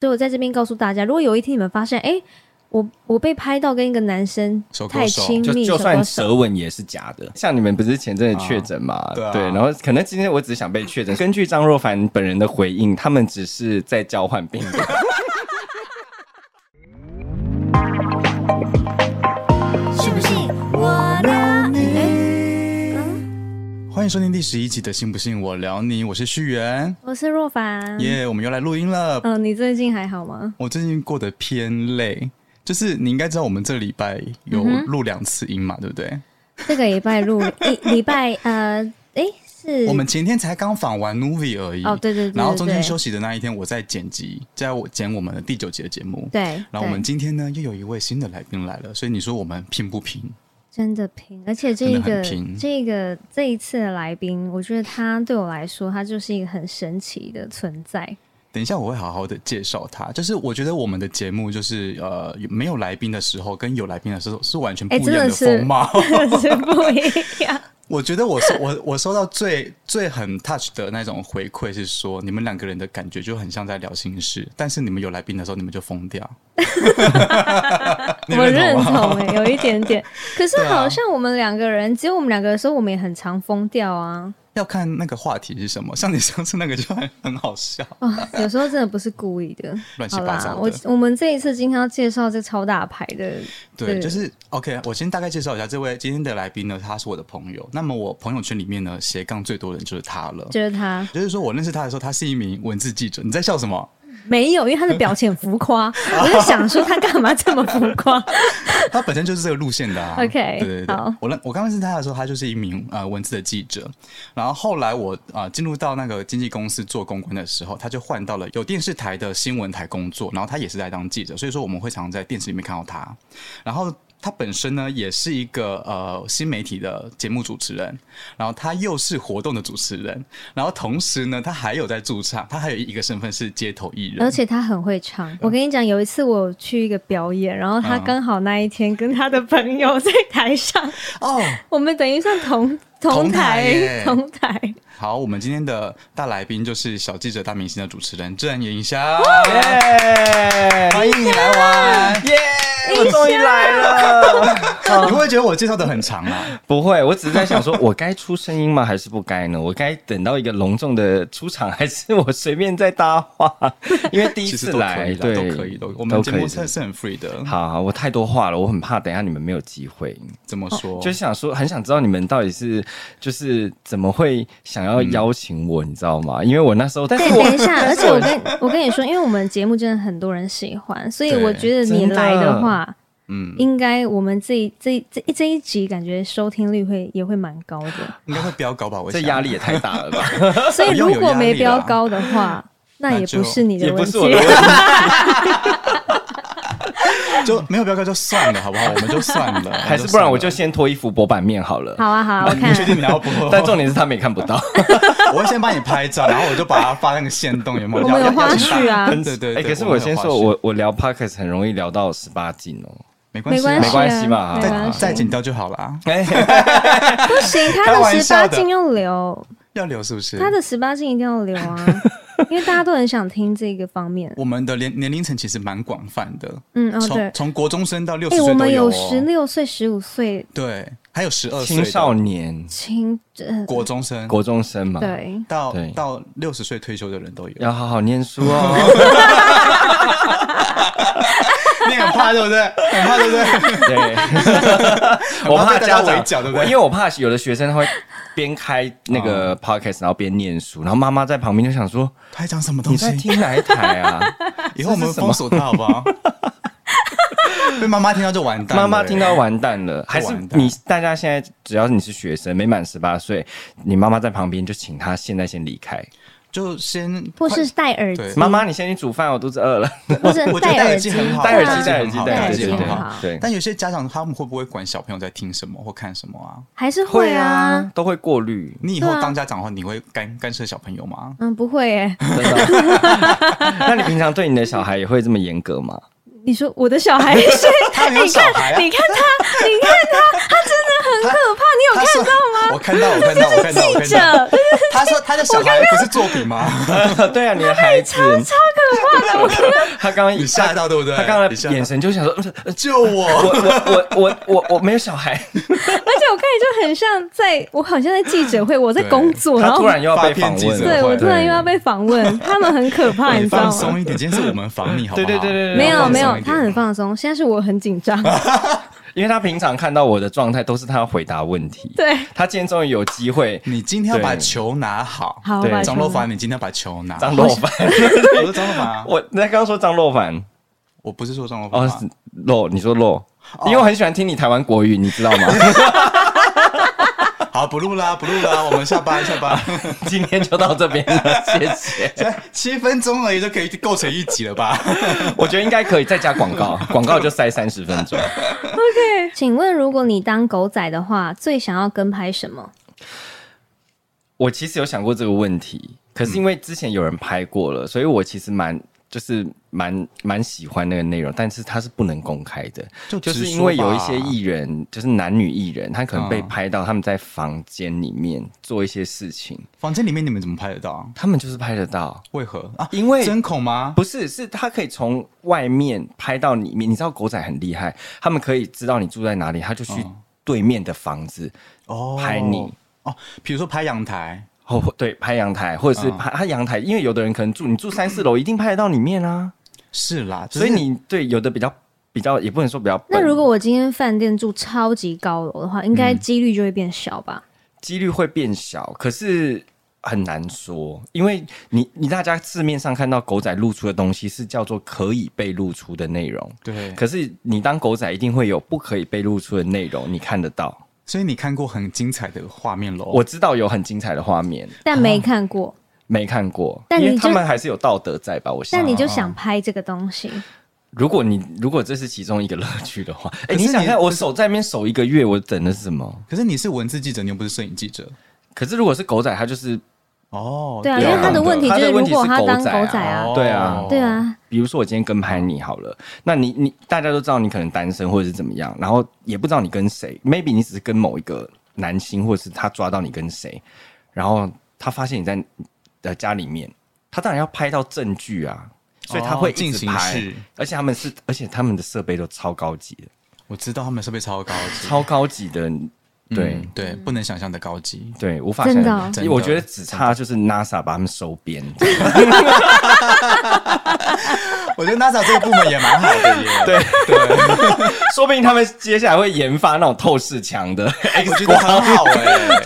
所以我在这边告诉大家，如果有一天你们发现，哎、我我被拍到跟一个男生太亲密，就算勾手舌吻也是假的。像你们不是前阵子确诊嘛？对啊然后可能今天我只是想被确诊。根据张若凡本人的回应，他们只是在交换病毒。欢迎收听第十一集的《信不信我聊你》，我是旭元，我是若凡。耶我们又来录音了。嗯、你最近还好吗？我最近过得偏累，就是你应该知道，我们这礼拜有录两次音嘛，对不对？这个礼拜录 一礼拜呃，哎、是我们前天才刚访完 Novi 而已，哦，对对对对然后中间休息的那一天，我在剪辑，在我剪我们的第九集的节目。对，然后我们今天呢，又有一位新的来宾来了，所以你说我们拼不拼？真的拼，而且这个这个这一次的来宾，我觉得他对我来说，他就是一个很神奇的存在。等一下我会好好的介绍他。就是我觉得我们的节目就是呃没有来宾的时候跟有来宾的时候是完全不哎一样的真的是风貌。是不一样。我觉得我收 我我收到最最很 touch 的那种回馈是说，你们两个人的感觉就很像在聊心事，但是你们有来宾的时候，你们就疯掉。我认同吗？同哎、有一点点。可是好像我们两个人，只有我们两个的时候，我们也很常疯掉啊。要看那个话题是什么，像你上次那个就很很好笑，啊，有时候真的不是故意的。乱七，八糟的。我我们这一次今天要介绍这超大牌的，对，对就是 OK。我先大概介绍一下这位今天的来宾呢，他是我的朋友。那么我朋友圈里面呢，斜杠最多的人就是他了。就是他就是说我认识他的时候，他是一名文字记者。你在笑什么？没有，因为他的表情很浮夸，我就想说他干嘛这么浮夸？他本身就是这个路线的啊。OK，对对对好。我认我刚认识他的时候，他就是一名呃文字的记者。然后后来我啊、呃进入到那个经纪公司做公关的时候，他就换到了有电视台的新闻台工作，然后他也是在当记者，所以说我们会常常在电视里面看到他。然后他本身呢也是一个呃新媒体的节目主持人，然后他又是活动的主持人，然后同时呢他还有在驻唱，他还有一个身份是街头艺人，而且他很会唱。我跟你讲，有一次我去一个表演，然后他嗯刚好那一天跟他的朋友在台上，哦。我们等于算同同台同台。好，我们今天的大来宾就是小记者大明星的主持人郑妍霞，耶欢迎你来玩。耶！我终于来了。你会觉得我介绍的很长吗？不会，我只是在想说，我该出声音吗？还是不该呢？我该等到一个隆重的出场，还是我随便再搭话？因为第一次来，对，都可以，都我们节目是很 free 的。好好，我太多话了，我很怕等一下你们没有机会。怎么说？就是想说，很想知道你们到底是就是怎么会想要邀请我，你知道吗？因为我那时候，但是对，等一下，而且我跟我跟你说，因为我们节目真的很多人喜欢，所以我觉得你来的话，嗯，应该我们这一这一这一这一集感觉收听率会也会蛮高的。应该会飙高吧？我想这压力也太大了吧？所以如果没标 有压力啦高的话，那也不是你的问题就没有标高就算了，好不好？我们就算了，还是不然我就算先脱衣服博版面好了。好啊，好啊，我了。看你确定你要播？但重点是他们也看不到，我会先帮你拍照，然后我就把它发那个线动，有没有？我们有花絮啊对对对。哎，可是我先说，我我聊 podcast 很容易聊到十八禁哦。没关系啊，没关系啊，没关系嘛再再剪掉就好了不行，他的十八禁要留，要留是不是？他的十八禁一定要留啊，因为大家都很想听这个方面。我们的年年龄层其实蛮广泛的，嗯，哦从对，从国中生到六十哎，岁都我们有哦。十六岁、十五岁对，还有十二岁青的少年、青，呃国中生，国中生嘛，，对，到对到六十岁退休的人都有。要好好念书哦。你很怕对不对？很怕对不对？对，我怕家长被大家围剿对不对因为我怕有的学生他会边开那个 podcast，然后边念书，然后妈妈在旁边就想说他在讲什么东你在西？听哪一台啊？以后我们封锁他好不好？被妈妈听到就完蛋了。妈妈听到完蛋了，还是你大家现在只要你是学生，没满十八岁，你妈妈在旁边就请她现在先离开。就先或是戴耳妈妈，你先去煮饭，我肚子饿了。或者我觉得戴耳机很好，戴耳机，戴耳机，戴耳机，很好。对。但有些家长他们会不会管小朋友在听什么或看什么啊？还是会啊。，都会过滤，你以后当家长的话，你会干干涉小朋友吗？嗯，不会耶。真的。那你平常对你的小孩也会这么严格吗？你说我的小孩是，他没有小孩啊你看他，你看他，他真的很可怕，你有看到吗？我看到，我看到，我看到，我看记到。者他说他的小孩不是作品吗？对啊，你的孩子，超可怕的，我看到他刚刚你吓到对不对？他刚刚眼神就想说，呃 救我！我我我我我我没有小孩，而且我看你就很像在，我好像在记者会，我在工作，然后突然又要被访问对我突然又要被访问，他们很可怕，你你知道吗？放松一点，今天是我们防你，好不好？对对对对对没有没有放松一，点。他很放松，现在是我很紧张。因为他平常看到我的状态都是他要回答问题，对，他今天终于有机会，你今天要把球拿好。好，对。张若凡，你今天要把球拿。好。张若凡，我是张若凡啊，我那刚刚说张若凡，我不是说张若凡哦啊。洛，你说洛，因为我很喜欢听你台湾国语，你知道吗？好，不录啦，不录啦，我们下班下班。今天就到这边了，谢谢。才七分钟而已，就可以构成一集了吧？我觉得应该可以再加广告，广告就塞三十分钟。请问，如果你当狗仔的话，最想要跟拍什么？我其实有想过这个问题，可是因为之前有人拍过了，所以我其实蛮就是蛮蛮喜欢那个内容，但是它是不能公开的，就就是因为有一些艺人，就是男女艺人，他可能被嗯拍到他们在房间里面做一些事情，房间里面你们怎么拍得到？他们就是拍得到。为何啊？因为针孔吗？不是，是他可以从外面拍到里面。你知道狗仔很厉害，他们可以知道你住在哪里，他就去嗯对面的房子哦拍你。哦，比如说拍阳台，哦，对，拍阳台，或者是嗯拍他阳台，因为有的人可能住你住三四楼，一定拍得到里面啊。是啦，所以你对有的比较比较，也不能说比较。那如果我今天饭店住超级高楼的话，应嗯该几率就会变小吧？几率会变小，可是很难说，因为你你大家市面上看到狗仔露出的东西是叫做可以被露出的内容，对，可是你当狗仔一定会有不可以被露出的内容，你看得到。所以你看过很精彩的画面喽？我知道有很精彩的画面，但没看过，没看过，但你因为他们还是有道德在吧？我想但，你就想拍这个东西，如果你如果这是其中一个乐趣的话，哎、你想看我守在那边守一个月，我等的是什么？可是你是文字记者，你又不是摄影记者可是如果是狗仔，他就是哦。对啊，因为他的问题就是，如他的问题是果他当狗仔啊狗仔啊哦，对啊。对啊，比如说我今天跟拍你好了，那你你大家都知道你可能单身或者是怎么样，然后也不知道你跟谁，maybe 你只是跟某一个男星，或者是他抓到你跟谁，然后他发现你在的家里面，他当然要拍到证据啊，所以他会哦进一直拍，而且他们是，而且他们的设备都超高级的，我知道他们设备超高级，超高级的，对。嗯对，不能想象的高级。对，无法想象真的我觉得只差就是 NASA 把他们收编，我觉得 NASA 这个部门也蛮好的耶。对对，说不定他们接下来会研发那种透视墙的我觉得很好哎。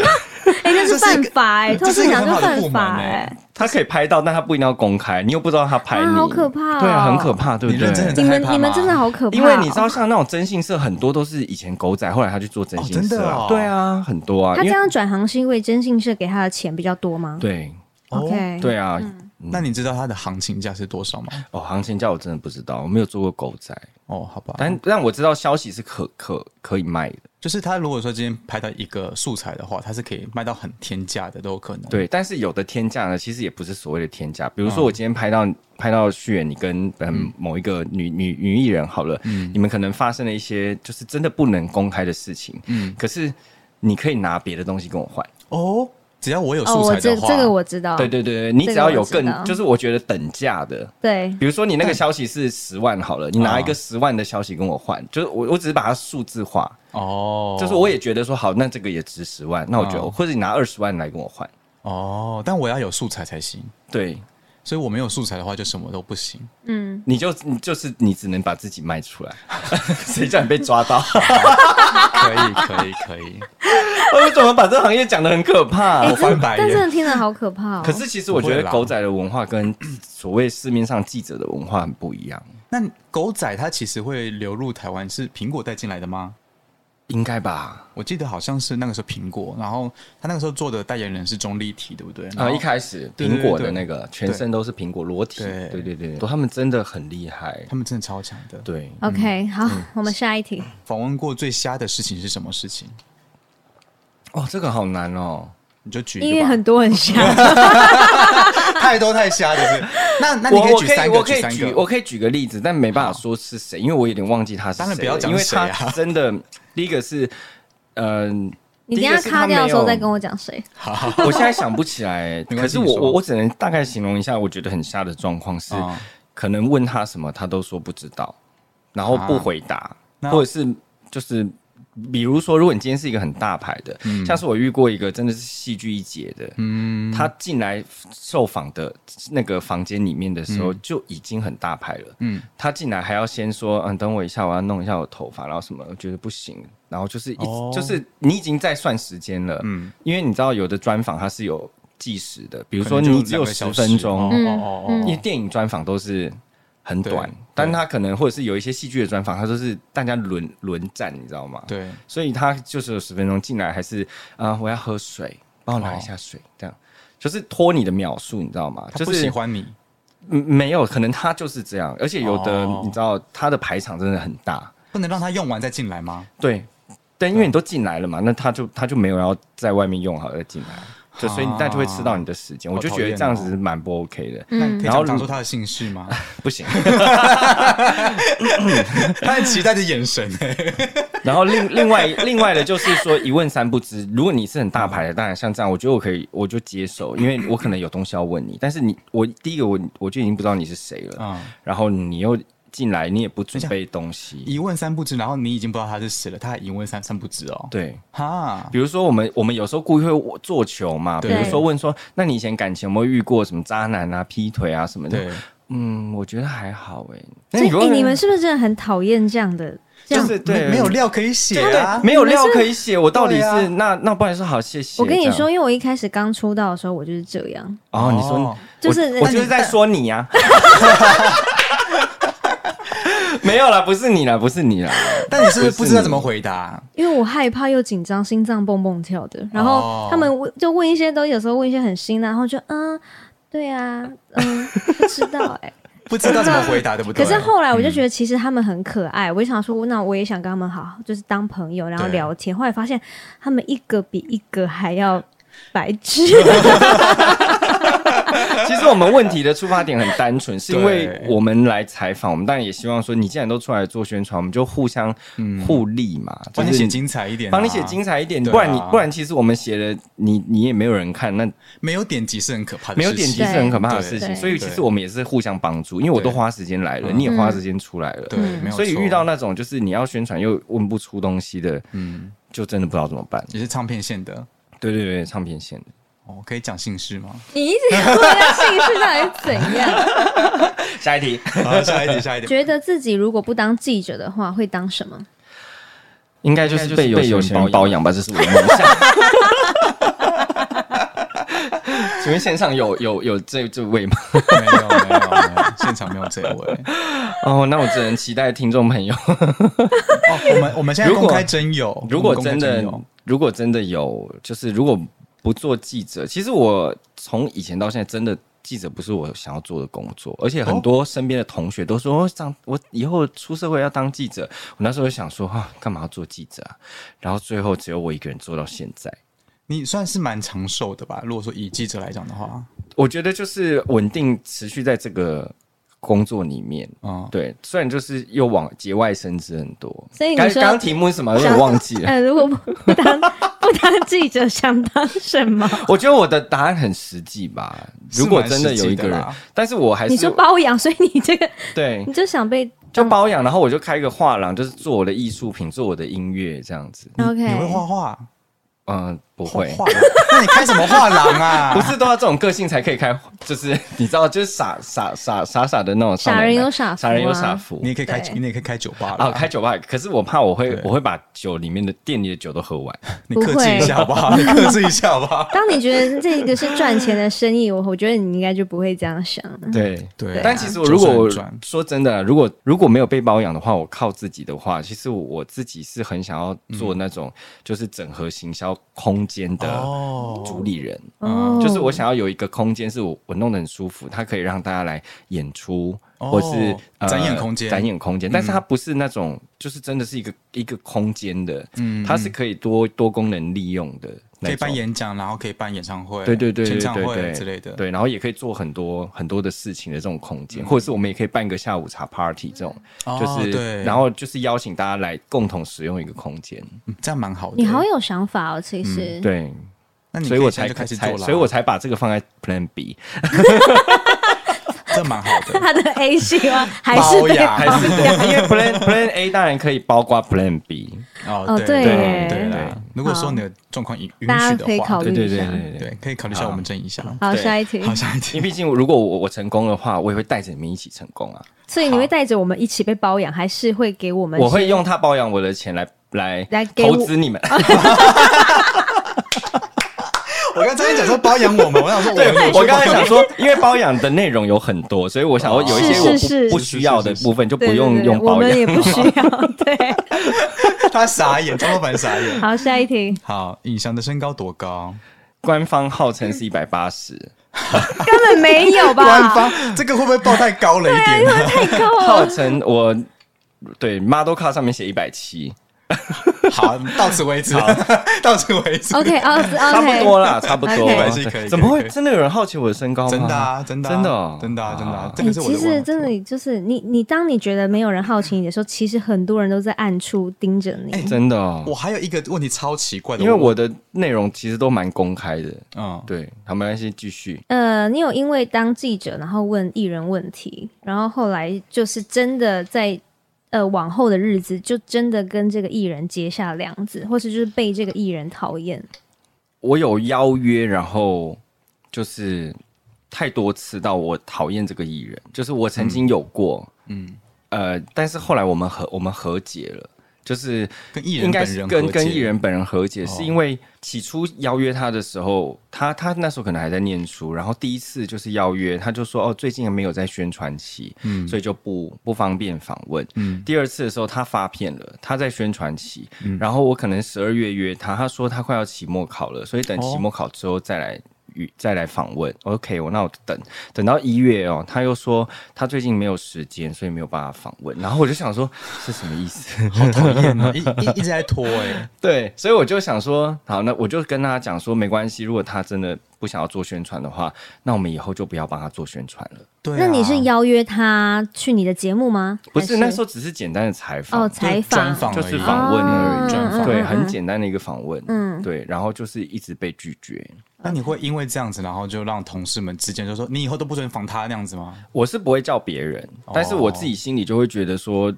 是犯法哎，这透视是一个很好的墙就犯部门法欸。哎，他可以拍到，但他不一定要公开，你又不知道他拍你，啊好可怕哦。对啊，很可怕，对不对？你们你们真的好可怕哦，因为你知道，像那种征信社，很多都是以前狗仔，后来他去做征信哦真社啊，的哦。对啊，很多啊，他这样转行是因为征信社给他的钱比较多吗？对。哦，OK，对啊，那你知道它的行情价是多少吗？哦，行情价我真的不知道，我没有做过狗仔，哦，好吧，但但我知道消息是可可可以卖的，就是他如果说今天拍到一个素材的话，它是可以卖到很天价的，都有可能。，对，但是有的天价呢，其实也不是所谓的天价。比如嗯说，我今天拍到、拍到旭远，你跟嗯某一个女女女艺人好了，嗯你们可能发生了一些就是真的不能公开的事情，嗯，可是你可以拿别的东西跟我换。哦，只要我有哦，素材的话，我这这个我知道，对对对对，你只要有更就是我觉得等价的。对。比如说你那个消息是十万好了，你拿一个哦十万的消息跟我换，就是我我只是把它数字化，哦，就是我也觉得说好，那这个也值十万，那我就、哦或者你拿二十万来跟我换，哦，但我要有素材才行，对，所以我没有素材的话就什么都不行。嗯，你就你就是你只能把自己卖出来，谁叫你被抓到？可以，可以，可以。我怎么把这个行业讲的很可怕、哎，我翻白眼但真的听着好可怕哦。可是其实我觉得狗仔的文化跟所谓市面上记者的文化很不一样，那狗仔它其实会流入台湾，是苹果带进来的吗？应该吧？我记得好像是那个时候苹果，然后他那个时候做的代言人是钟丽缇，对不对？啊呃，一开始苹果的那个全身都是苹果裸体，对对对对，他们真的很厉害。他们真的超强的。对，OK，好，嗯我们下一题。访问过最瞎的事情是什么事情？哦，这个好难哦。你就举。因为很多很瞎，太多太瞎，就是。那那你可以举三个，我可以举，我。可以举个例子，但没办法说是谁，因为我有点忘记他是谁然不要真的，第一个是嗯、你等下卡掉的时候再跟我讲谁。好我现在想不起来，可是我我我只能大概形容一下，我觉得很瞎的状况是，啊可能问他什么，他都说不知道，然后不回答，那或者是就是。比如说，如果你今天是一个很大牌的，像是我遇过一个真的是戏剧一姐的，嗯，他进来受访的那个房间里面的时候就已经很大牌了。嗯。嗯，他进来还要先说，嗯，等我一下，我要弄一下我头发，然后什么，我觉得不行，然后就是一直、哦。就是你已经在算时间了。嗯。嗯，因为你知道有的专访它是有计时的，比比如说你只有十分钟，嗯哦哦嗯因为电影专访都是很短，但他可能或者是有一些戏剧的专访，他都是大家轮轮战，你知道吗？对，所以他就是有十分钟进来，还是啊、我要喝水，帮我拿一下水，这样。就是拖你的秒数，你知道吗？就是喜欢你，嗯没有，可能他就是这样，而且有的、哦。你知道他的排场真的很大，不能让他用完再进来吗？对，但因为你都进来了嘛，那他就他就没有要在外面用好再进来，就所以你但就会吃到你的时间，我就觉得这样子是蛮不 OK 的，然后讲讲出他的姓氏吗？不行。他很期待的眼神哎，然后另另外另外的就是说一问三不知，如果你是很大牌的，当然像这样，我觉得我可以我就接受，因为我可能有东西要问你，但是你我第一个我我就已经不知道你是谁了，嗯，然后你又进来，你也不准备东西，一问三不知，然后你已经不知道他是谁了，他还一问三三不知哦，对。哈，比如说，我们我们有时候故意会做球嘛，比如说问说，那你以前感情有没有遇过什么渣男啊、劈腿啊什么的？嗯，我觉得还好哎、那所以、你们是不是真的很讨厌这样的？这样？就是对。没没有料可以写啊，没有料可以写，我到底是、啊那那不然是好谢谢。我跟你说，因为我一开始刚出道的时候，我就是这样，哦，你说哦。就是我我就是在说你呀、没有啦，不是你啦，不是你啦。但你是不是不知道怎么回答？因为我害怕又紧张，心脏蹦蹦跳的。然后哦他们问就问一些都有时候问一些很新的，然后就嗯，对啊，嗯，不知道哎、不知道怎么回答，对不对？可是后来我就觉得其实他们很可爱，我就想说，那我也想跟他们好，就是当朋友，然后聊天。后来发现他们一个比一个还要白痴。其实我们问题的出发点很单纯，是因为我们来采访，我们当然也希望说，你既然都出来做宣传，我们就互相互利嘛，就是帮你写精彩一点啊，帮你写精彩一点，不然你不然其实我们写的你你也没有人看，那没有点击是很可怕的没有事情，点击是很可怕的事情，所以其实我们也是互相帮助，因为我都花时间来了，嗯。你也花时间出来了，对，没有。所以遇到那种就是你要宣传又问不出东西的，嗯，就真的不知道怎么办。也是唱片线的。对对对，唱片线的。哦，可以讲姓氏吗？你一直问他姓氏到底是怎样？下一题，好，下一题，下一题。觉得自己如果不当记者的话，会当什么？应该就是被有钱人包养吧，这是我的梦想。请问线上有有有这这位吗？没有，没有，没有，现场没有这位。哦，那我只能期待听众朋友，哦，我们我们现在如果公开征友，如果真的如果真的有，就是如果不做记者，其实我从以前到现在真的。记者不是我想要做的工作，而且很多身边的同学都说，上我以后出社会要当记者。我那时候就想说，啊，干嘛要做记者啊？然后最后只有我一个人做到现在。你算是蛮长寿的吧？如果说以记者来讲的话，我觉得就是稳定持续在这个工作里面。嗯，对，虽然就是又往节外生枝很多，所以刚刚刚题目是什么？有点忘记了。呃，如果不不当 不当记者，想当什么？我觉得我的答案很实际吧。如果真的有一个人但是我还你说是包养，所以你这个对你，就想被就包养，然后我就开一个画廊，就是做我的艺术品，做我的音乐这样子。OK？你会画画？嗯，不会。那你开什么画廊啊？不是都要这种个性才可以开，就是你知道，就是傻傻傻傻傻的那种少傻人有傻福傻人有啊傻福。你也可以开，你也可以开酒吧了啊，开酒吧，可是我怕我会我会把酒里面的店里的酒都喝完。你克制一下好不好？你克制一下好不好？当你觉得这个是赚钱的生意，我我觉得你应该就不会这样想了。对对但其实我如果说真的，如果如果没有被包养的话，我靠自己的话，其实我我自己是很想要做那种就是整合行销空间的哦。主理人。哦，就是我想要有一个空间，是我我弄得很舒服，它可以让大家来演出，哦。或是、呃展演空间。展演空间。但是它不是那种，就是真的是一个一个空间的，嗯它是可以多多功能利用的可以办演。演讲，然后可以办演唱会，对对对演唱会对对之类的。对，然后也可以做很多很多的事情的这种空间，或者是我们也可以办一个下午茶 party 这种，哦就是对，然后就是邀请大家来共同使用一个空间，嗯这样蛮好的。你好有想法哦，其实。对，那你所以我才开始做了，所以我才把这个放在 Plan B，这蛮好的。他的 A 希望还是被包养还是因为 Plan Plan A 当然可以包括 Plan B，哦对对耶对如果说你的状况允允大许的话家可以考，一下。对对对对。可以考虑一下我们争一下。好，下一题。好，下一题。因为毕竟如果我我成功的话，我也会带着你们一起成功啊！所以你会带着我们一起被包养，还是会给我们？我会用他包养我的钱来来来投资你们。我刚才讲说包养我们，我想说 对，们我刚才想说，因为包养的内容有很多，所以我想说有一些我不是是是不需要的部分就不对对用对我们用包养。也不需要。对，他傻眼，张老板傻眼。好，下一题。好，尹翔的身高多高？官方号称是一百八十，根本没有吧？官方这个会不会报太高了一点？太高了号了。称我对 model card 上面写一百七，好，到此为止，到此为止。OK，哦差不多啦，差不多。OK 170可以怎么会真的有人好奇我的身高吗？真的啊，真的啊，真的哦？真的啊，真的啊啊，这个是我其实真的就是你，你当你觉得没有人好奇你的时候，其实很多人都在暗处盯着你。真的哦。我，还有一个问题超奇怪的，因为我的内容其实都蛮公开的。嗯，对，好，没关系，继续。呃，你有因为当记者，然后问艺人问题，然后后来就是真的在呃往后的日子，就真的跟这个艺人结下梁子，或是就是被这个艺人讨厌。我有邀约，然后就是太多次到我讨厌这个艺人，就是我曾经有过，嗯，呃，但是后来我们和我们和解了，就是跟艺人应该是跟跟艺人本人和解，哦。是因为起初邀约他的时候，他他那时候可能还在念书，然后第一次就是邀约，他就说哦，最近没有在宣传期，嗯。所以就不不方便访问。嗯。第二次的时候，他发片了，他在宣传期，嗯。然后我可能十二月约他，他说他快要期末考了，所以等哦。期末考之后再来与再来访问。OK，我那我等等到一月哦，他又说他最近没有时间，所以没有办法访问。然后我就想说是什么意思？好讨厌啊，一一一直在拖哎，对，所以我就想说，好，那我就跟他讲说，没关系，如果他真的不想要做宣传的话，那我们以后就不要帮他做宣传了。对啊，那你是邀约他去你的节目吗？不是，那时候只是简单的采访，哦，采专访，访而已。就是访问而已，哦专访。对，很简单的一个访问，嗯。对，然后就是一直被拒绝。那你会因为这样子，然后就让同事们之间就说你以后都不准访他那样子吗？我是不会叫别人，但是我自己心里就会觉得说，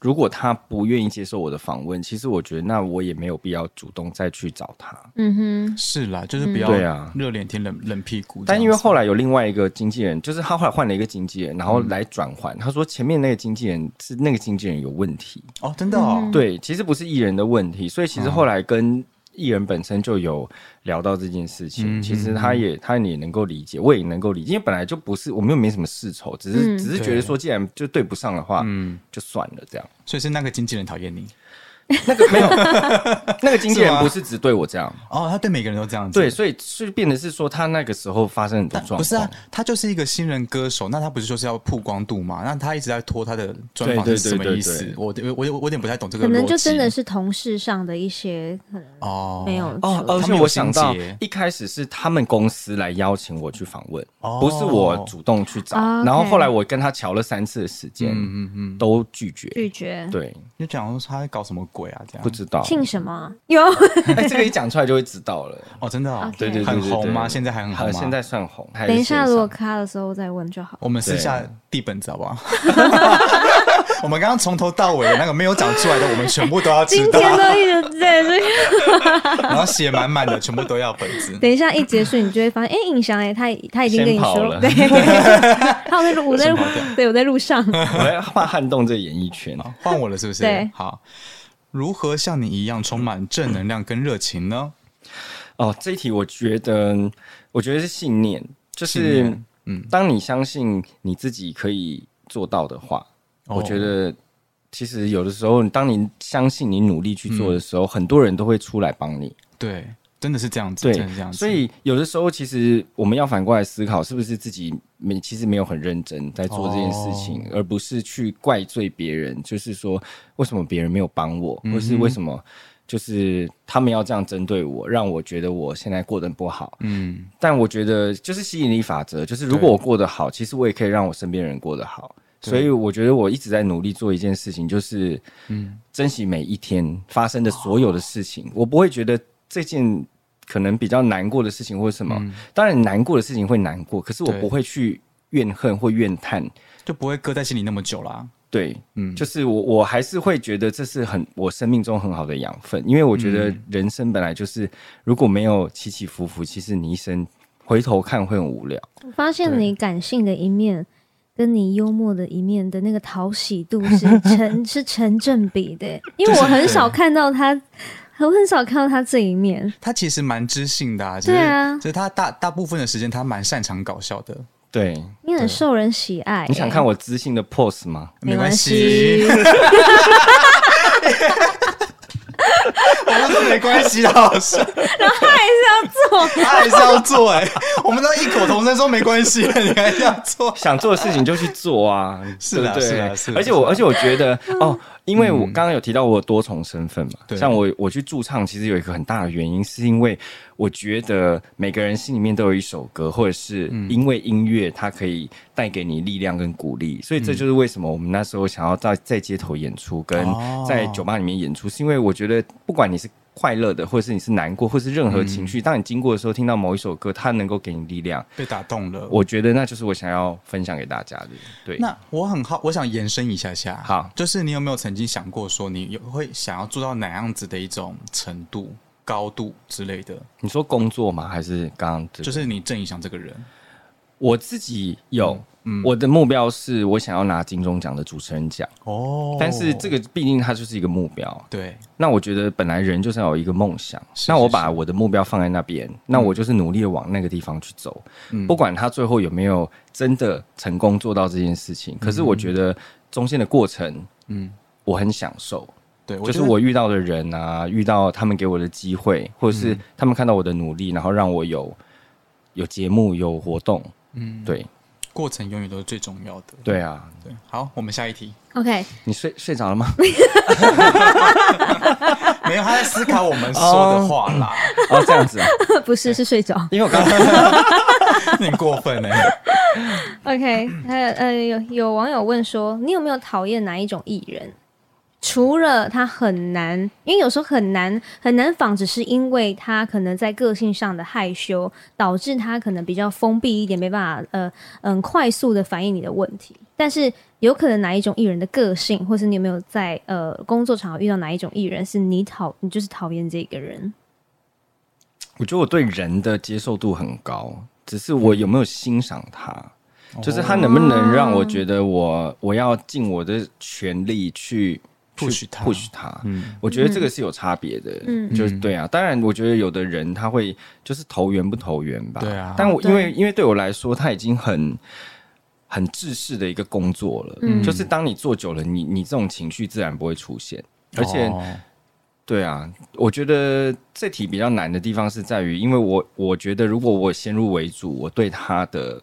如果他不愿意接受我的访问，其实我觉得那我也没有必要主动再去找他。嗯哼，是啦，就是不要对啊热脸贴冷冷屁股。但因为后来有另外一个经纪人，就是他后来换了一个经纪人，然后来转换。他说前面那个经纪人是那个经纪人有问题，哦，真的哦，对，其实不是艺人的问题，所以其实后来跟艺人本身就有聊到这件事情。嗯其实他也他也能够理解，我也能够理解，因为本来就不是我们又没什么世仇，只是、嗯只是觉得说，既然就对不上的话，嗯，就算了这样。所以是那个经纪人讨厌你那个没有，那个经纪人不是只对我这样，哦，他对每个人都这样子。对，所以是变得是说他那个时候发生很多状况，不是啊，他就是一个新人歌手，那他不是就是要曝光度嘛？那他一直在拖他的专访是什么意思对？我我我我有点不太懂这个。可能就真的是同事上的一些可能哦，没有哦，而且我想到一开始是他们公司来邀请我去访问，哦不是我主动去找。哦然后后来我跟他瞧了三次的时间，嗯嗯嗯，都拒绝。拒绝。对，就讲说他在搞什么鬼啊？这样不知道。姓什么？有哎，这个一讲出来就会知道了。哦，真的哦 OK 对对对很对对红吗？现在还很红吗？现在算红。还是等一下，如果卡的时候再问就好。我们私下对递本子好不好？我们刚刚从头到尾的那个没有讲出来的，我们全部都要知道，今天都一直在这个。然后写满满的，全部都要本子。等一下一结束，你就会发现，哎、印象哎，他他已经跟你先跑了，说对，他我在路，我在路对我在路上。我在怕撼动这个演艺圈。好，换我了，是不是？对好。如何像你一样充满正能量跟热情呢？哦，这一题我觉得，我觉得是信念，就是念嗯，当你相信你自己可以做到的话，哦我觉得其实有的时候，当你相信你努力去做的时候，很多人都会出来帮你。对，真的是这样子，对真的是这样子。所以有的时候，其实我们要反过来思考，是不是自己没其实没有很认真在做这件事情，哦而不是去怪罪别人，就是说为什么别人没有帮我，嗯或是为什么。就是他们要这样针对我，让我觉得我现在过得不好。嗯，但我觉得就是吸引力法则，就是如果我过得好，其实我也可以让我身边人过得好。所以我觉得我一直在努力做一件事情，就是嗯，珍惜每一天发生的所有的事情。我不会觉得这件可能比较难过的事情或者什么，当然难过的事情会难过，可是我不会去怨恨或怨叹。就不会搁在心里那么久啦。对，嗯，就是我我还是会觉得这是很我生命中很好的养分，因为我觉得嗯人生本来就是如果没有起起伏伏，其实你一生回头看会很无聊。我发现你感性的一面跟你幽默的一面的那个讨喜度是成 是成正比的，因为我很少看到他，我很少看到他这一面。他其实蛮知性的、啊，就是对啊。就是他大大部分的时间他蛮擅长搞笑的，对，你很受人喜爱、你想看我知性的 pose 吗？没关 没关系。系，我们说没关系的，好笑，然后他还是要做，他还是要做哎、我们都异口同声说没关系，你还是要做，想做的事情就去做啊，是啦对不对？是啦是啦。而且我，而且我觉得哦，因为我嗯。刚刚有提到我有多重身份嘛，对。像我我去驻唱，其实有一个很大的原因，是因为我觉得每个人心里面都有一首歌，或者是嗯。因为音乐它可以带给你力量跟鼓励，所以这就是为什么我们那时候想要在在街头演出，跟哦。在酒吧里面演出，是因为我觉得不管你是。快乐的，或者是你是难过，或是任何情绪，当你经过的时候，听到某一首歌，它能够给你力量，被打动了。我觉得那就是我想要分享给大家的。对，那我很好，我想延伸一下下，好就是你有没有曾经想过说，你有会想要做到哪样子的一种程度、高度之类的？你说工作吗？还是刚刚、这个、就是你正义祥这个人，我自己有，嗯我的目标是我想要拿金钟奖的主持人奖，哦。但是这个毕竟它就是一个目标。对，那我觉得本来人就是要有一个梦想，是那我把我的目标放在那边，那我就是努力的往那个地方去走，嗯。不管他最后有没有真的成功做到这件事情，可是我觉得中间的过程嗯，我很享受。对，就是我遇到的人啊，遇到他们给我的机会，或者是他们看到我的努力，然后让我有有节目、有活动。嗯，对过程永远都是最重要的。对啊，对，好，我们下一题。OK，你睡睡着了吗？没有，他在思考我们说的话啦，哦，这样子啊，不是是睡着。因为我刚刚 你很过分哎。OK，还有呃有有网友问说，你有没有讨厌哪一种艺人？除了他很难，因为有时候很难很难仿，只是因为他可能在个性上的害羞，导致他可能比较封闭一点，没办法呃嗯快速的反映你的问题。但是有可能哪一种艺人的个性，或是你有没有在呃工作场合遇到哪一种艺人，是你讨你就是讨厌这个人？我觉得我对人的接受度很高，只是我有没有欣赏他，就是他能不能让我觉得我我要尽我的全力去 push 他 push 他。嗯，我觉得这个是有差别的，嗯。就是对啊。当然，我觉得有的人他会就是投缘不投缘吧，对啊。但我因为因为对我来说，他已经很很制式的一个工作了，嗯。就是当你做久了，你你这种情绪自然不会出现，而且。哦。对啊，我觉得这题比较难的地方是在于，因为我我觉得如果我先入为主，我对他的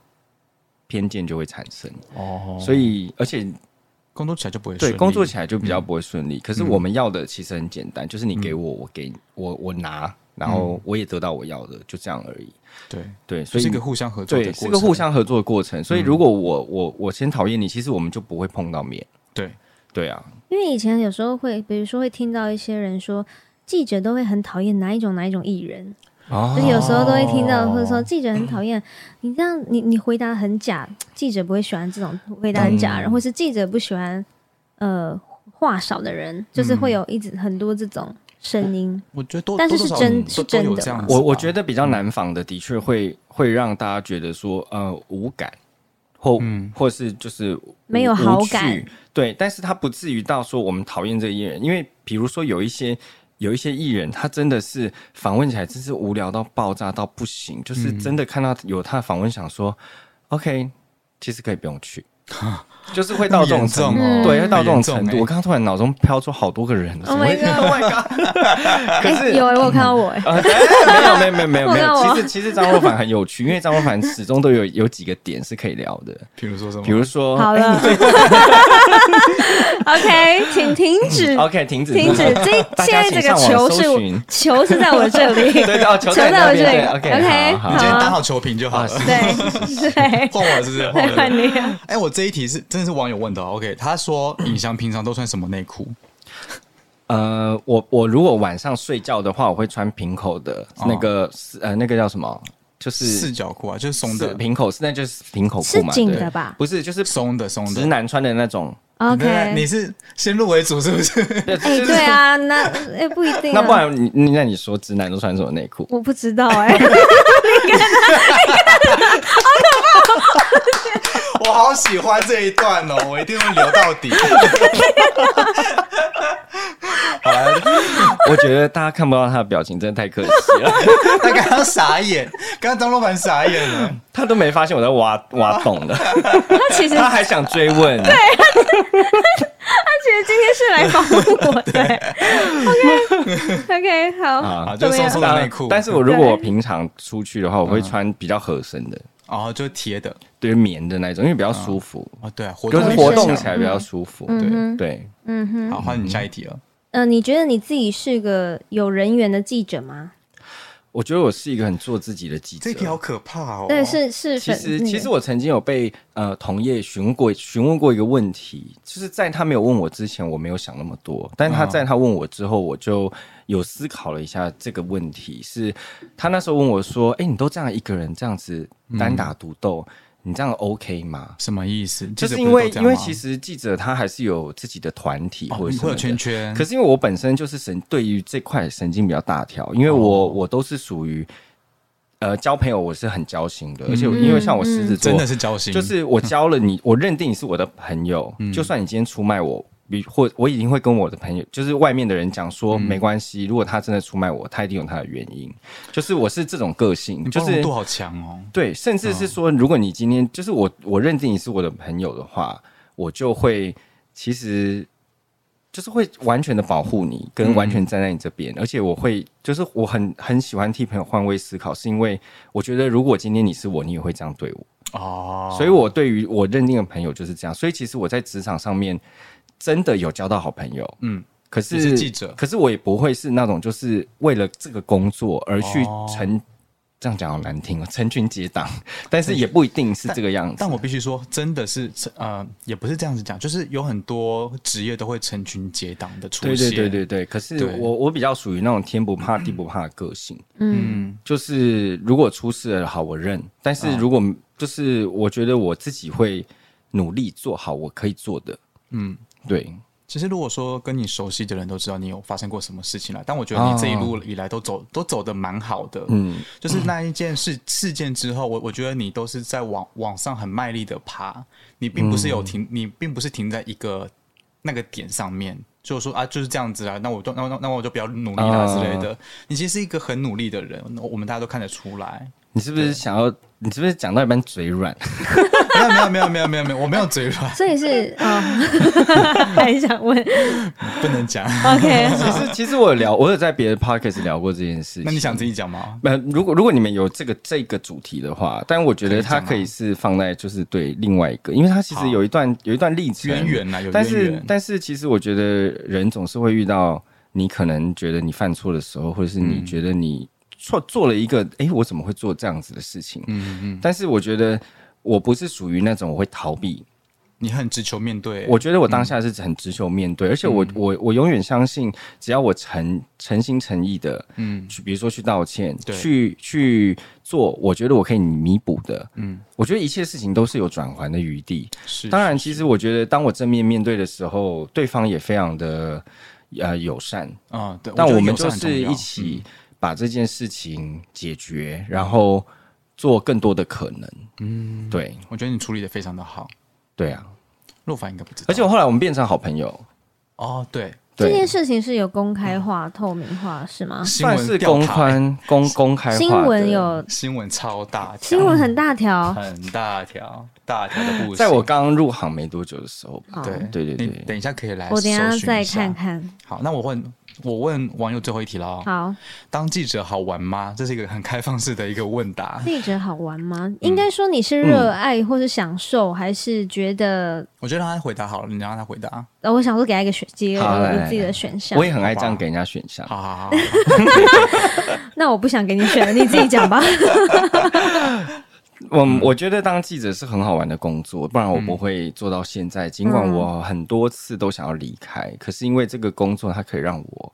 偏见就会产生，哦，所以而且工作起来就不会对顺利。工作起来就比较不会顺利。可是嗯我们要的其实很简单，就是你给我，我给我我拿，然后我也得到我要的，就这样而已。对，对，所以是一个互相合作的对过程，是个互相合作的过程。所以如果我我我先讨厌你，其实我们就不会碰到面。对，对啊，因为以前有时候会，比如说会听到一些人说，记者都会很讨厌哪一种哪一种艺人，哦就是有时候都会听到，或者说记者很讨厌你这样，你你回答很假，记者不会喜欢这种回答很假的人，嗯或是记者不喜欢呃话少的人，就是会有一直很多这种声音。我觉得多，但是是真是真的。我我觉得比较难防的，的确会会让大家觉得说，呃，无感，或、嗯。或是就是没有好感。对，但是他不至于到说我们讨厌这个艺人，因为比如说有一些有一些艺人，他真的是访问起来真是无聊到爆炸到不行，就是嗯真的看到有他的访问，想说、OK，其实可以不用去。就是会到这种程度，对，会到这种程度。我刚刚突然脑中飘出好多个人 Oh my god Oh my god！可哎、是有、欸、我有看到我哎、没有没有没有没有没有，我看我。其实其实张若凡很有趣，因为张若凡始终都有有几个点是可以聊的，比如说什么，比如说，好了，OK，请停止，OK，停止，停止。这现在这个球是我球是在我这里，对哦，球球在我这里。在那边对 OK，OK，好你今天好打好球评就好啊了。对对，换我是不是？换你啊。哎、我这一题是真的是网友问的哦。OK，他说尹翔平常都穿什么内裤？呃，我我如果晚上睡觉的话，我会穿平口的哦那个是呃那个叫什么？就是四角裤啊，就是松的，平口是那就是平口是裤嘛？对紧的吧不是，就是松的，松的直。男穿的那种。你 OK，你是先入为主是不是？哎哎，对，啊，那哎不一定啊。那不然你你那你说直男都穿什么内裤？我不知道哎。我好喜欢这一段哦，我一定会留到底。好了，我觉得大家看不到他的表情，真的太可惜了。他刚刚傻眼，刚刚张若凡傻眼了。他都没发现我在挖挖洞了，他其实他还想追问。对 他其实今天是来访问我的。OK OK，好，啊啊，就松松的内裤，但是我如果我平常出去的话，我会穿比较合身的，哦，就是贴的对棉的那种，因为比较舒服，哦，对啊，活就是动活动起起来比较舒服。嗯哼对，嗯哼，好，换你下一题了。嗯，你觉得你自己是个有人缘的记者吗？我觉得我是一个很做自己的记者这。题好可怕哦。对，是是其实其实我曾经有被呃同业询问过询问过一个问题，就是在他没有问我之前，我没有想那么多，但是他嗯在他问我之后，我就有思考了一下这个问题。是他那时候问我说：“哎、你都这样一个人这样子单打独斗，你这样 OK 吗？”什么意思？就是因为因为其实记者他还是有自己的团体或者什么的圈圈，可是因为我本身就是神对于这块神经比较大条，因为我、哦我都是属于呃交朋友我是很交心的，而且因为像我狮子座，嗯真的是交心，就是我交了你，我认定你是我的朋友，嗯就算你今天出卖我。比或我已经会跟我的朋友，就是外面的人讲说，嗯没关系。如果他真的出卖我，他一定有他的原因。就是我是这种个性，就是度好强哦。对，甚至是说，如果你今天就是我，我认定你是我的朋友的话，我就会其实就是会完全的保护你，跟完全站在你这边，而且我会就是我很很喜欢替朋友换位思考，是因为我觉得如果今天你是我，你也会这样对我，哦，所以我对于我认定的朋友就是这样，所以其实我在职场上面真的有交到好朋友，嗯，可是是记者。可是我也不会是那种就是为了这个工作而去哦。成，这样讲好难听哦，成群结党，但是也不一定是这个样子。但我必须说，真的是呃，也不是这样子讲，就是有很多职业都会成群结党的出现。对对对对，可是我我比较属于那种天不怕地不怕的个性，嗯。嗯，就是如果出事了好我认，但是如果就是我觉得我自己会努力做好我可以做的，嗯。对，其实如果说跟你熟悉的人都知道你有发生过什么事情了，但我觉得你这一路以来都走、都走的蛮好的。嗯，就是那一件事事件之后，我我觉得你都是在往往上很卖力的爬，你并不是有停，你并不是停在一个那个点上面，就是说啊就是这样子啊，那我就那那那我就比较努力啦啊之类的。你其实是一个很努力的人，我们大家都看得出来。你是不是想要？你是不是讲到一半嘴软？没有没有没有没有没有，我没有嘴软，所以是啊，还想问不能讲。，OK，其实其实我有聊，我有在别的 podcast 聊过这件事情。那你想自己讲吗？呃，如果如果你们有这个这个主题的话，但我觉得它可以是放在就是对另外一个，因为它其实有一段有一段历程渊源啊，有但是。但是其实我觉得人总是会遇到你可能觉得你犯错的时候，或者是你觉得你错做了一个，诶，我怎么会做这样子的事情？嗯嗯，但是我觉得我不是属于那种我会逃避，你很直球面对。我觉得我当下是很直球面对，而且我我我永远相信，只要我诚诚心诚意的嗯去，比如说去道歉，对去去做，我觉得我可以弥补的。嗯，我觉得一切事情都是有转圜的余地。是。当然，其实我觉得当我正面面对的时候，对方也非常的呃友善，啊，对。但我们就是一起把这件事情解决，然后做更多的可能。嗯，对我觉得你处理的非常的好。对啊，陆凡应该不知道，而且后来我们变成好朋友，哦，对，这件，事情是有公开化、透明化是吗？新算是公宽公公开化新闻有新闻超大条，新闻很大条，很大条，大条的故事。在我刚入行没多久的时候吧。对对对对等一下可以来，我等一下再看。看。好，那我问，我问网友最后一题了哦。好，当记者好玩吗？这是一个很开放式的一个问答。记者好玩吗？应该说你是热爱或是享受，还是觉得？我觉得让他回答好了，你让他回答。呃，我想说给他一个选，给好来你自己的选项我。也很爱这样给人家选项。好好好好，那我不想给你选了，你自己讲吧。我我觉得当记者是很好玩的工作，不然我不会做到现在。尽管我很多次都想要离开，可是因为这个工作，它可以让我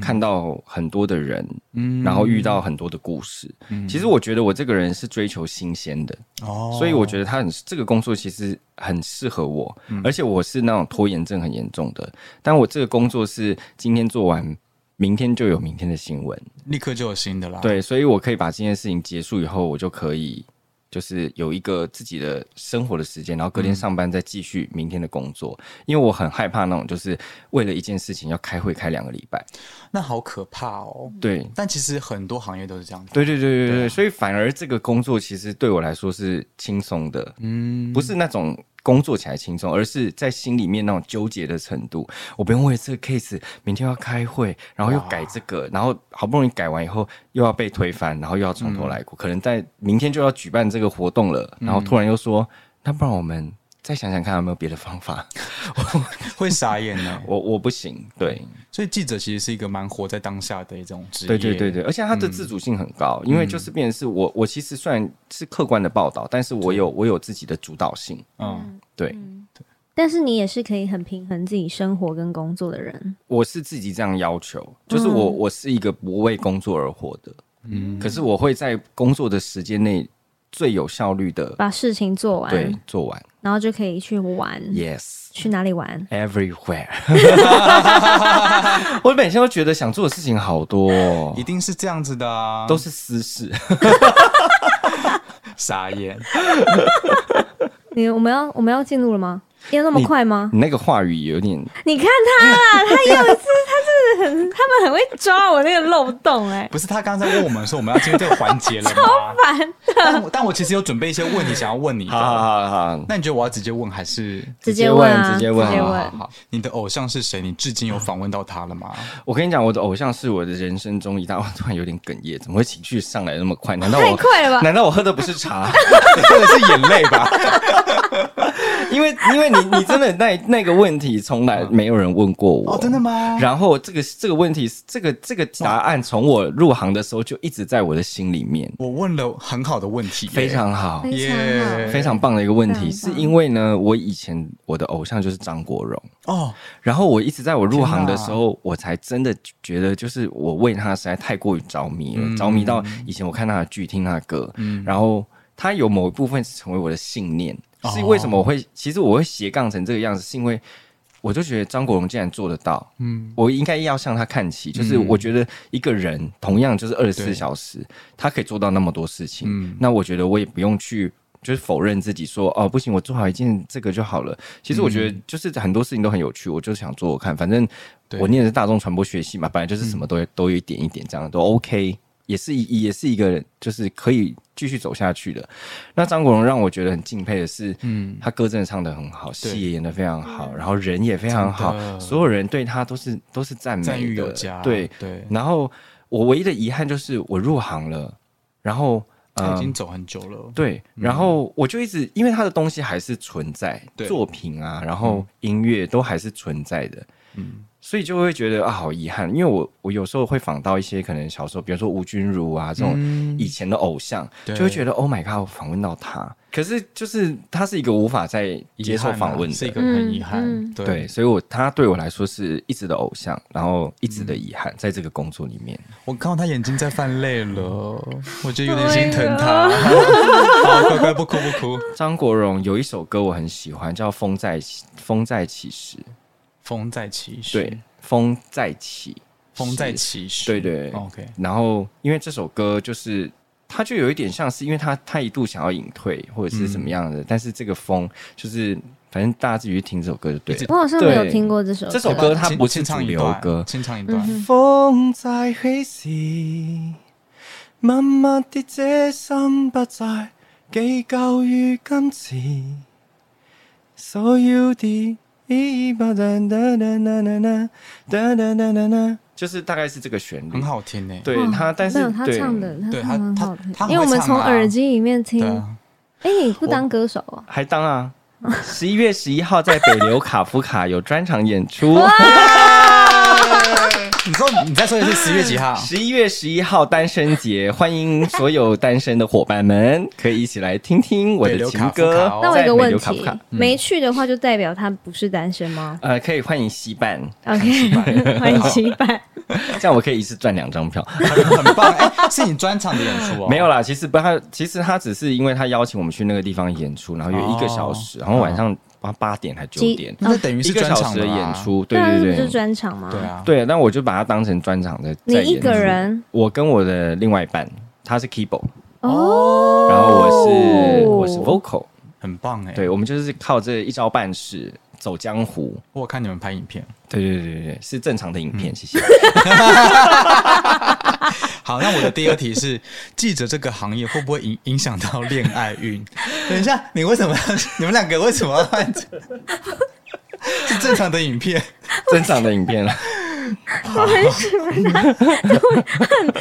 看到很多的人，嗯然后遇到很多的故事。其实我觉得我这个人是追求新鲜的，哦所以我觉得他很这个工作其实很适合我，而且我是那种拖延症很严重的。但我这个工作是今天做完，明天就有明天的新闻，立刻就有新的啦。，对，所以我可以把这件事情结束以后，我就可以就是有一个自己的生活的时间，然后隔天上班再继续明天的工作。因为我很害怕那种就是为了一件事情要开会开两个礼拜。那好可怕哦。对，但其实很多行业都是这样子。对对对对对，对啊所以反而这个工作其实对我来说是轻松的，嗯，不是那种工作起来轻松，而是在心里面那种纠结的程度。我不用为了这个 case 明天要开会，然后又改这个，然后好不容易改完以后又要被推翻，然后又要从头来过。可能在明天就要举办这个活动了，然后突然又说，那不然我们再想想看有没有别的方法。会傻眼呢。我我不行，对。所以记者其实是一个蛮活在当下的一种职业。对对对对，而且他的自主性很高，因为就是变成是我我其实虽然是客观的报道，但是我有我有自己的主导性，嗯，对。但是你也是可以很平衡自己生活跟工作的人。我是自己这样要求，就是我、我是一个不为工作而活的，嗯，可是我会在工作的时间内最有效率的把事情做完，对做完然后就可以去玩。，yes。去哪里玩？Everywhere，我每天都觉得想做的事情好多、哦一，定是这样子的啊，都是私事。傻眼。你我们要我们要进入了吗？要那么快吗？你那个话语有点，你看他啦，他有一次他真的很，他们很会抓我那个漏洞哎、不是他刚才问我们说我们要进入这个环节了吗？烦但我但我其实有准备一些问题想要问你好好。好好，那你觉得我要直接问还是？直接问啊，直接问直接问好好。好，你的偶像是谁？你至今有访问到他了吗？我跟你讲，我的偶像是我的人生中一大，我突然有点哽咽，怎么会情绪上来那么快？难道太我快了吧！难道我喝的不是茶？你喝的是眼泪吧？因为因为你你真的那那个问题从来没有人问过我，哦，真的吗？然后这个这个问题，这个这个答案从我入行的时候就一直在我的心里面，我问了很好的问题耶，非常好，非常非常棒的一个问题。是因为呢，我以前我的偶像就是张国荣，哦，然后我一直在我入行的时候，我才真的觉得，就是我为他实在太过于着迷了，嗯着迷到以前我看他的剧、听他的歌，嗯然后他有某一部分是成为我的信念。哦是为什么我会？其实我会斜杠成这个样子，是因为我就觉得张国荣竟然做得到，嗯，我应该要向他看齐。就是我觉得一个人同样就是二十四小时，他可以做到那么多事情，嗯那我觉得我也不用去。就是否认自己说哦不行，我做好一件这个就好了。其实我觉得就是很多事情都很有趣，我就是想做做看。反正我念的是大众传播学系嘛，本来就是什么都、都有一点一点这样都 OK，也是一也是一个就是可以继续走下去的。那张国荣让我觉得很敬佩的是，嗯。他歌真的唱的很好，戏也演的非常好，然后人也非常好所有人对他都是都是赞赞美的。誉有加，对，对，然后我唯一的遗憾就是我入行了，然后他已经嗯走很久了，对，然后我就一直因为他的东西还是存在，对。作品啊，然后音乐都还是存在的，嗯所以就会觉得啊，好遗憾，因为我我有时候会访到一些可能小时候，比如说吴君如啊这种嗯以前的偶像，对就会觉得 Oh my god，我访问到他，可是就是他是一个无法再接受访问的啊是一。个很遗憾对对，所以我他对我来说是一直的偶像，然后一直的遗憾，在这个工作里面。我看到他眼睛在泛泪了，我觉得有点心疼啊他。好，乖乖不哭不哭。张国荣有一首歌我很喜欢，叫《风在起风在起时》，风在起时，对，，风在起，风在起时，对对。OK，然后因为这首歌就是。他就有一点像是，因为他他一度想要隐退或者是怎么样的，但是这个风就是，反正大家自己去听这首歌就对了。我好像没有听过这首歌。这首歌它不是主流歌请唱一段。嗯風在起时，默默地這心不再寄舊於今次，所有的一把哒哒哒哒哒哒哒哒哒哒，就是大概是这个旋律很。好听呢。对他，但是他对唱的，对他很他因为我们从耳机里面听。哎，你不当歌手啊？还当啊。十一月十一号在北流卡夫卡有专场演出。你说你再说一次，十月几号？十一月十一号单身节，欢迎所有单身的伙伴们可以一起来听听我的情歌卡卡哦。那我有一个问题没去的话就代表他不是单身吗呃，可以欢迎西半，？OK，欢迎西半。这样我可以一次赚两张票。很棒，哎，是你专场的演出哦？没有啦，其实不，他其实他只是因为他邀请我们去那个地方演出，然后有一个小时，然后晚上八八点还九几点，那等于是专个小时的场了啊演。出，对对啊，对是对。专场吗？对。啊，对，那我就把它当成专场的。你一在演出，个人我跟我的另外一半，他是 keyboard，哦，然后我是我是 vocal，很棒哎。对，我们就是靠这一招半式走江湖。我看你们拍影片。对对对对对，是正常的影片，谢谢。好，那我的第二题是，记者这个行业会不会影影响到恋爱运？等一下，你为什么要？你们两个为什么要换？是正常的影片，正常的影片了。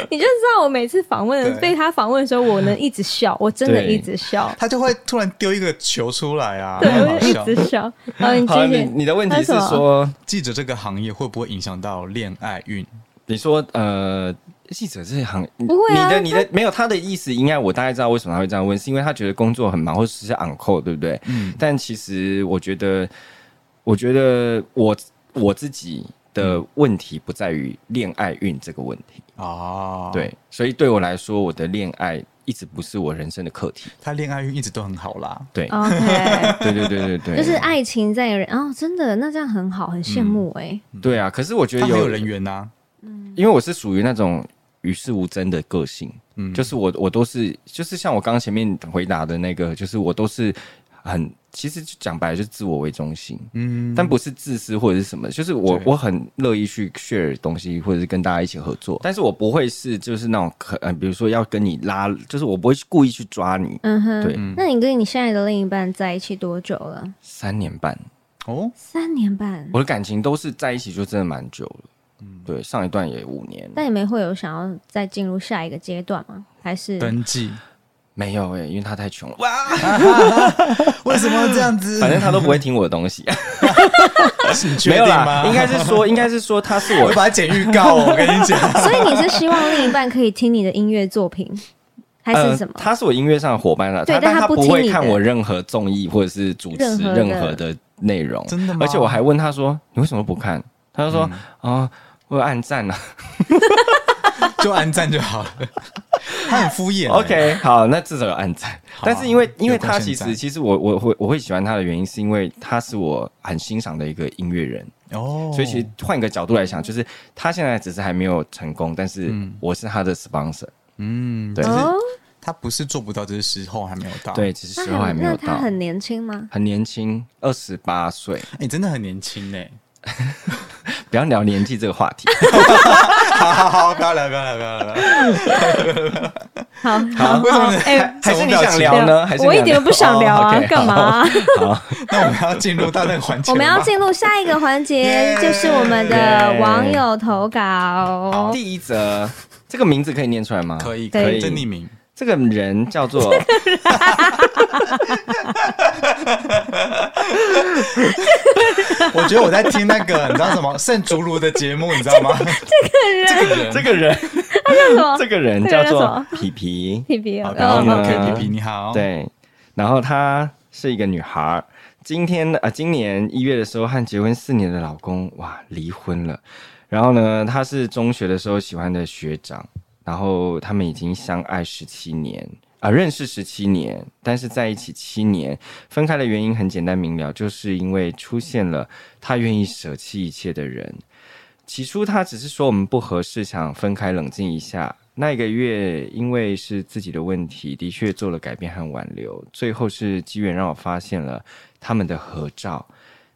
你就知道我每次访问对被他访问的时候，我能一直笑，我真的一直笑，他就会突然丢一个球出来啊，对，我就一。直笑。然后你好，你你的问题是说，记者这个行业会不会影响到恋爱运？你说呃，记者这行不会啊你的你的没有他的意思，应该我大概知道为什么他会这样问，是因为他觉得工作很忙，或者是 on call，对不对？嗯，但其实我觉得，我觉得我我自己的问题不在于恋爱运这个问题，哦，对，所以对我来说，我的恋爱一直不是我人生的课题，他恋爱运一直都很好啦。对，OK，对对对对对，就是爱情在人哦，真的，那这样很好，很羡慕哎。对啊。可是我觉得他很有人缘呐，因为我是属于那种与世无争的个性，嗯，就是我我都是就是像我刚刚前面回答的那个，就是我都是很其实讲白了就是自我为中心，嗯，但不是自私或者是什么，就是我我很乐意去 share 东西，或者是跟大家一起合作，但是我不会是就是那种可呃，比如说要跟你拉，就是我不会故意去抓你。嗯哼，对，那你跟你现在的另一半在一起多久了？三年半，哦，三年半。我的感情都是在一起就真的蛮久了。对，上一段也五年，那你们会有想要再进入下一个阶段吗？还是登记，没有哎、因为他太穷了，哇，为什么要这样子？反正他都不会听我的东西，没有啦？应该是说，应该是说他是我我会把它剪预告哦，我跟你讲。所以你是希望另一半可以听你的音乐作品，还是什么？呃？他是我音乐上的伙伴了，对但他他不会看我任何综艺或者是主持任何的内容，真的吗而且我还问他说：“你为什么不看？”他就说：“哦，我有暗赞啊。就按赞就好了。他很敷衍欸。OK，好，那至少有暗赞。但是因为因为他其实其实我我会我会喜欢他的原因，是因为他是我很欣赏的一个音乐人，哦，所以其实换一个角度来想，就是他现在只是还没有成功，但是嗯我是他的 sponsor，嗯，对他不是做不到，只是时候还没有到。对，，只是那时候还很没有到，那他很年轻吗？很年轻，二十八岁。你真的很年轻呢。不要聊年纪这个话题。好好好，不要聊，不要聊，不要聊。好好好好，哎，还是你想聊呢？还是我一点都不想聊啊干嘛？好？那我们要进入到那个环节我们要进入下一个环节，就是我们的耶网友投稿。第一则，这个名字可以念出来吗？可以，可以可以，这匿名。这个人叫做 我觉得我在听那个，你知道什么圣竹炉的节目，你知道吗？这个人，这个人，他叫什么？这个人叫做皮皮。皮皮然后呢然后呢，K P P 你好，，对，然后她是一个女孩儿。今天呃，今年一月的时候和结婚四年的老公哇离婚了。然后呢，她是中学的时候喜欢的学长，然后他们已经相爱十七年啊、认识十七年，但是在一起七年。分开的原因很简单明了，就是因为出现了他愿意舍弃一切的人。起初他只是说我们不合适，想分开冷静一下。那一个月，因为是自己的问题，的确做了改变和挽留。最后是机缘让我发现了他们的合照。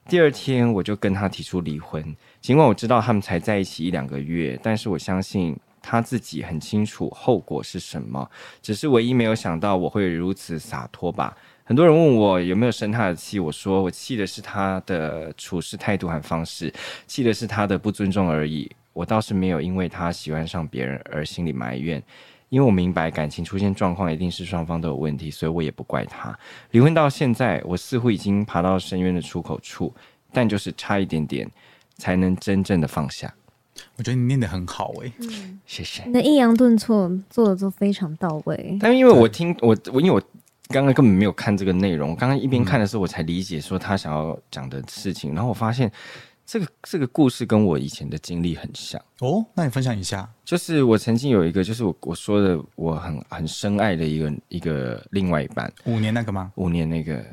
第二天我就跟他提出离婚，尽管我知道他们才在一起一两个月，但是我相信他自己很清楚后果是什么，只是唯一没有想到我会如此洒脱吧。很多人问我有没有生他的气，我说我气的是他的处事态度和方式，气的是他的不尊重而已。我倒是没有因为他喜欢上别人而心里埋怨，因为我明白感情出现状况一定是双方都有问题，所以我也不怪他。离婚到现在，我似乎已经爬到深渊的出口处，但就是差一点点才能真正的放下。我觉得你念的很好哎、谢谢。你的抑扬顿挫做的都非常到位。但因为我听我我因为我刚刚根本没有看这个内容，刚刚一边看的时候我才理解说他想要讲的事情，然后我发现这个这个故事跟我以前的经历很像。哦，那你分享一下。就是我曾经有一个，就是我我说的我很很深爱的一个一个另外一半，五年那个吗？五年那个，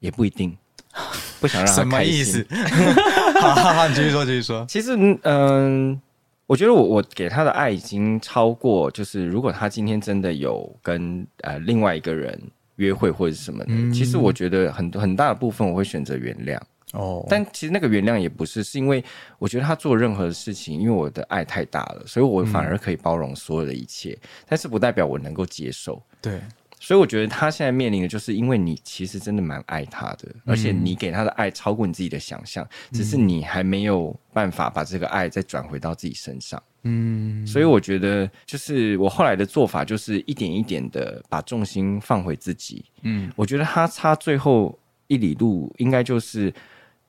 也不一定，不想让他什么开心意思？好好好，你继续说，继续说。其实，嗯、我觉得我我给他的爱已经超过，就是如果他今天真的有跟呃另外一个人约会或者是什么的，嗯其实我觉得很很大的部分我会选择原谅。哦，但其实那个原谅也不是，是因为我觉得他做任何的事情，因为我的爱太大了，所以我反而可以包容所有的一切，但是不代表我能够接受。对，所以我觉得他现在面临的就是，因为你其实真的蛮爱他的，而且你给他的爱超过你自己的想象，只是你还没有办法把这个爱再转回到自己身上。嗯，所以我觉得，就是我后来的做法，就是一点一点的把重心放回自己。嗯我觉得他差最后一里路，应该就是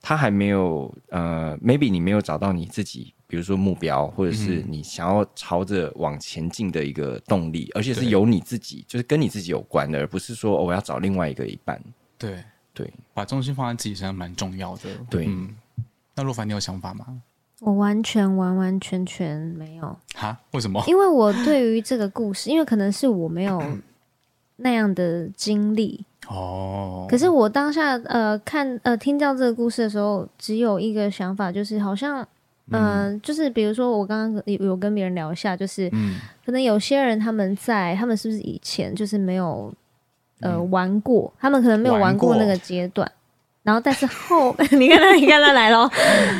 他还没有呃，maybe 你没有找到你自己，比如说目标，或者是你想要朝着往前进的一个动力，而且是由你自己，就是跟你自己有关的，而不是说、哦我要找另外一个一半。对，对，把重心放在自己身上蛮重要的。对嗯，那若凡，你有想法吗？我完全完完全全没有，哈？为什么？因为我对于这个故事，因为可能是我没有 那样的经历，哦，可是我当下呃看呃听到这个故事的时候，只有一个想法，就是好像嗯、呃就是比如说我刚刚有有跟别人聊一下，就是嗯可能有些人他们在他们是不是以前就是没有呃、玩过，他们可能没有玩过那个阶段，然后但是后 你看他你看他来了，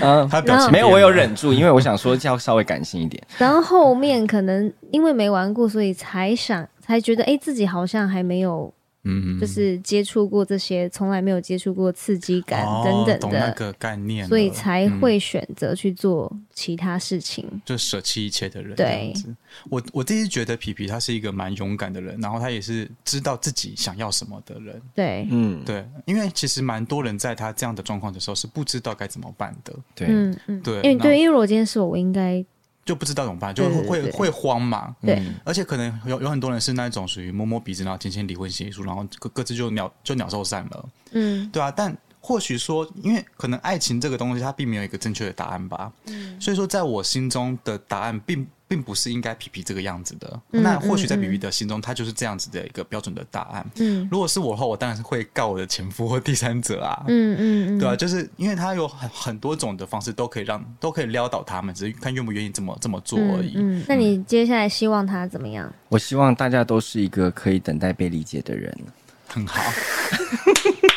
嗯、他表情没有，我有忍住，因为我想说要稍微感性一点。然后后面可能因为没玩过，所以才想才觉得哎自己好像还没有嗯，就是接触过这些从来没有接触过刺激感哦等等的，懂那个概念，所以才嗯会选择去做其他事情。就舍弃一切的人。对。我我自己觉得皮皮他是一个蛮勇敢的人，然后他也是知道自己想要什么的人。对，嗯，对，因为其实蛮多人在他这样的状况的时候是不知道该怎么办的，对，嗯嗯，对因为对，因为如果今天是我，我应该就不知道怎么办，就会会慌嘛。对嗯而且可能有有很多人是那种属于摸摸鼻子，然后签签离婚协议书，然后各各自就鸟就鸟兽散了，嗯对啊。但或许说，因为可能爱情这个东西，它并没有一个正确的答案吧。嗯所以说，在我心中的答案并并不是应该皮皮这个样子的。嗯那或许在嗯皮皮的心中，他就是这样子的一个标准的答案。嗯如果是我的话，我当然是会告我的前夫或第三者啊。嗯嗯嗯，对啊，就是因为他有很很多种的方式都可以让都可以撩倒他们，只是看愿不愿意这么这么做而已。嗯，嗯那你接下来希望他怎么样？我希望大家都是一个可以等待被理解的人。很好。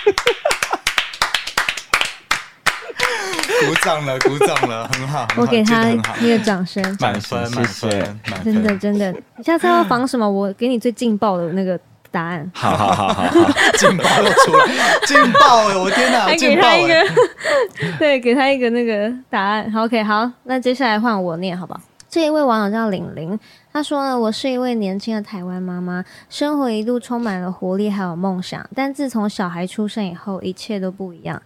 鼓掌了，鼓掌了，很好。我给他一个掌声，满分，谢满谢分，真的，真的。你下次要防什么？我给你最劲爆的那个答案。好好好好好，劲爆了出来，劲爆哎！我天哪，还给劲爆他一个哎！，对，给他一个那个答案。好，OK，好，那接下来换我念，好不好？这一位网友叫玲玲，她说呢，我是一位年轻的台湾妈妈，生活一度充满了活力还有梦想，但自从小孩出生以后，一切都不一样。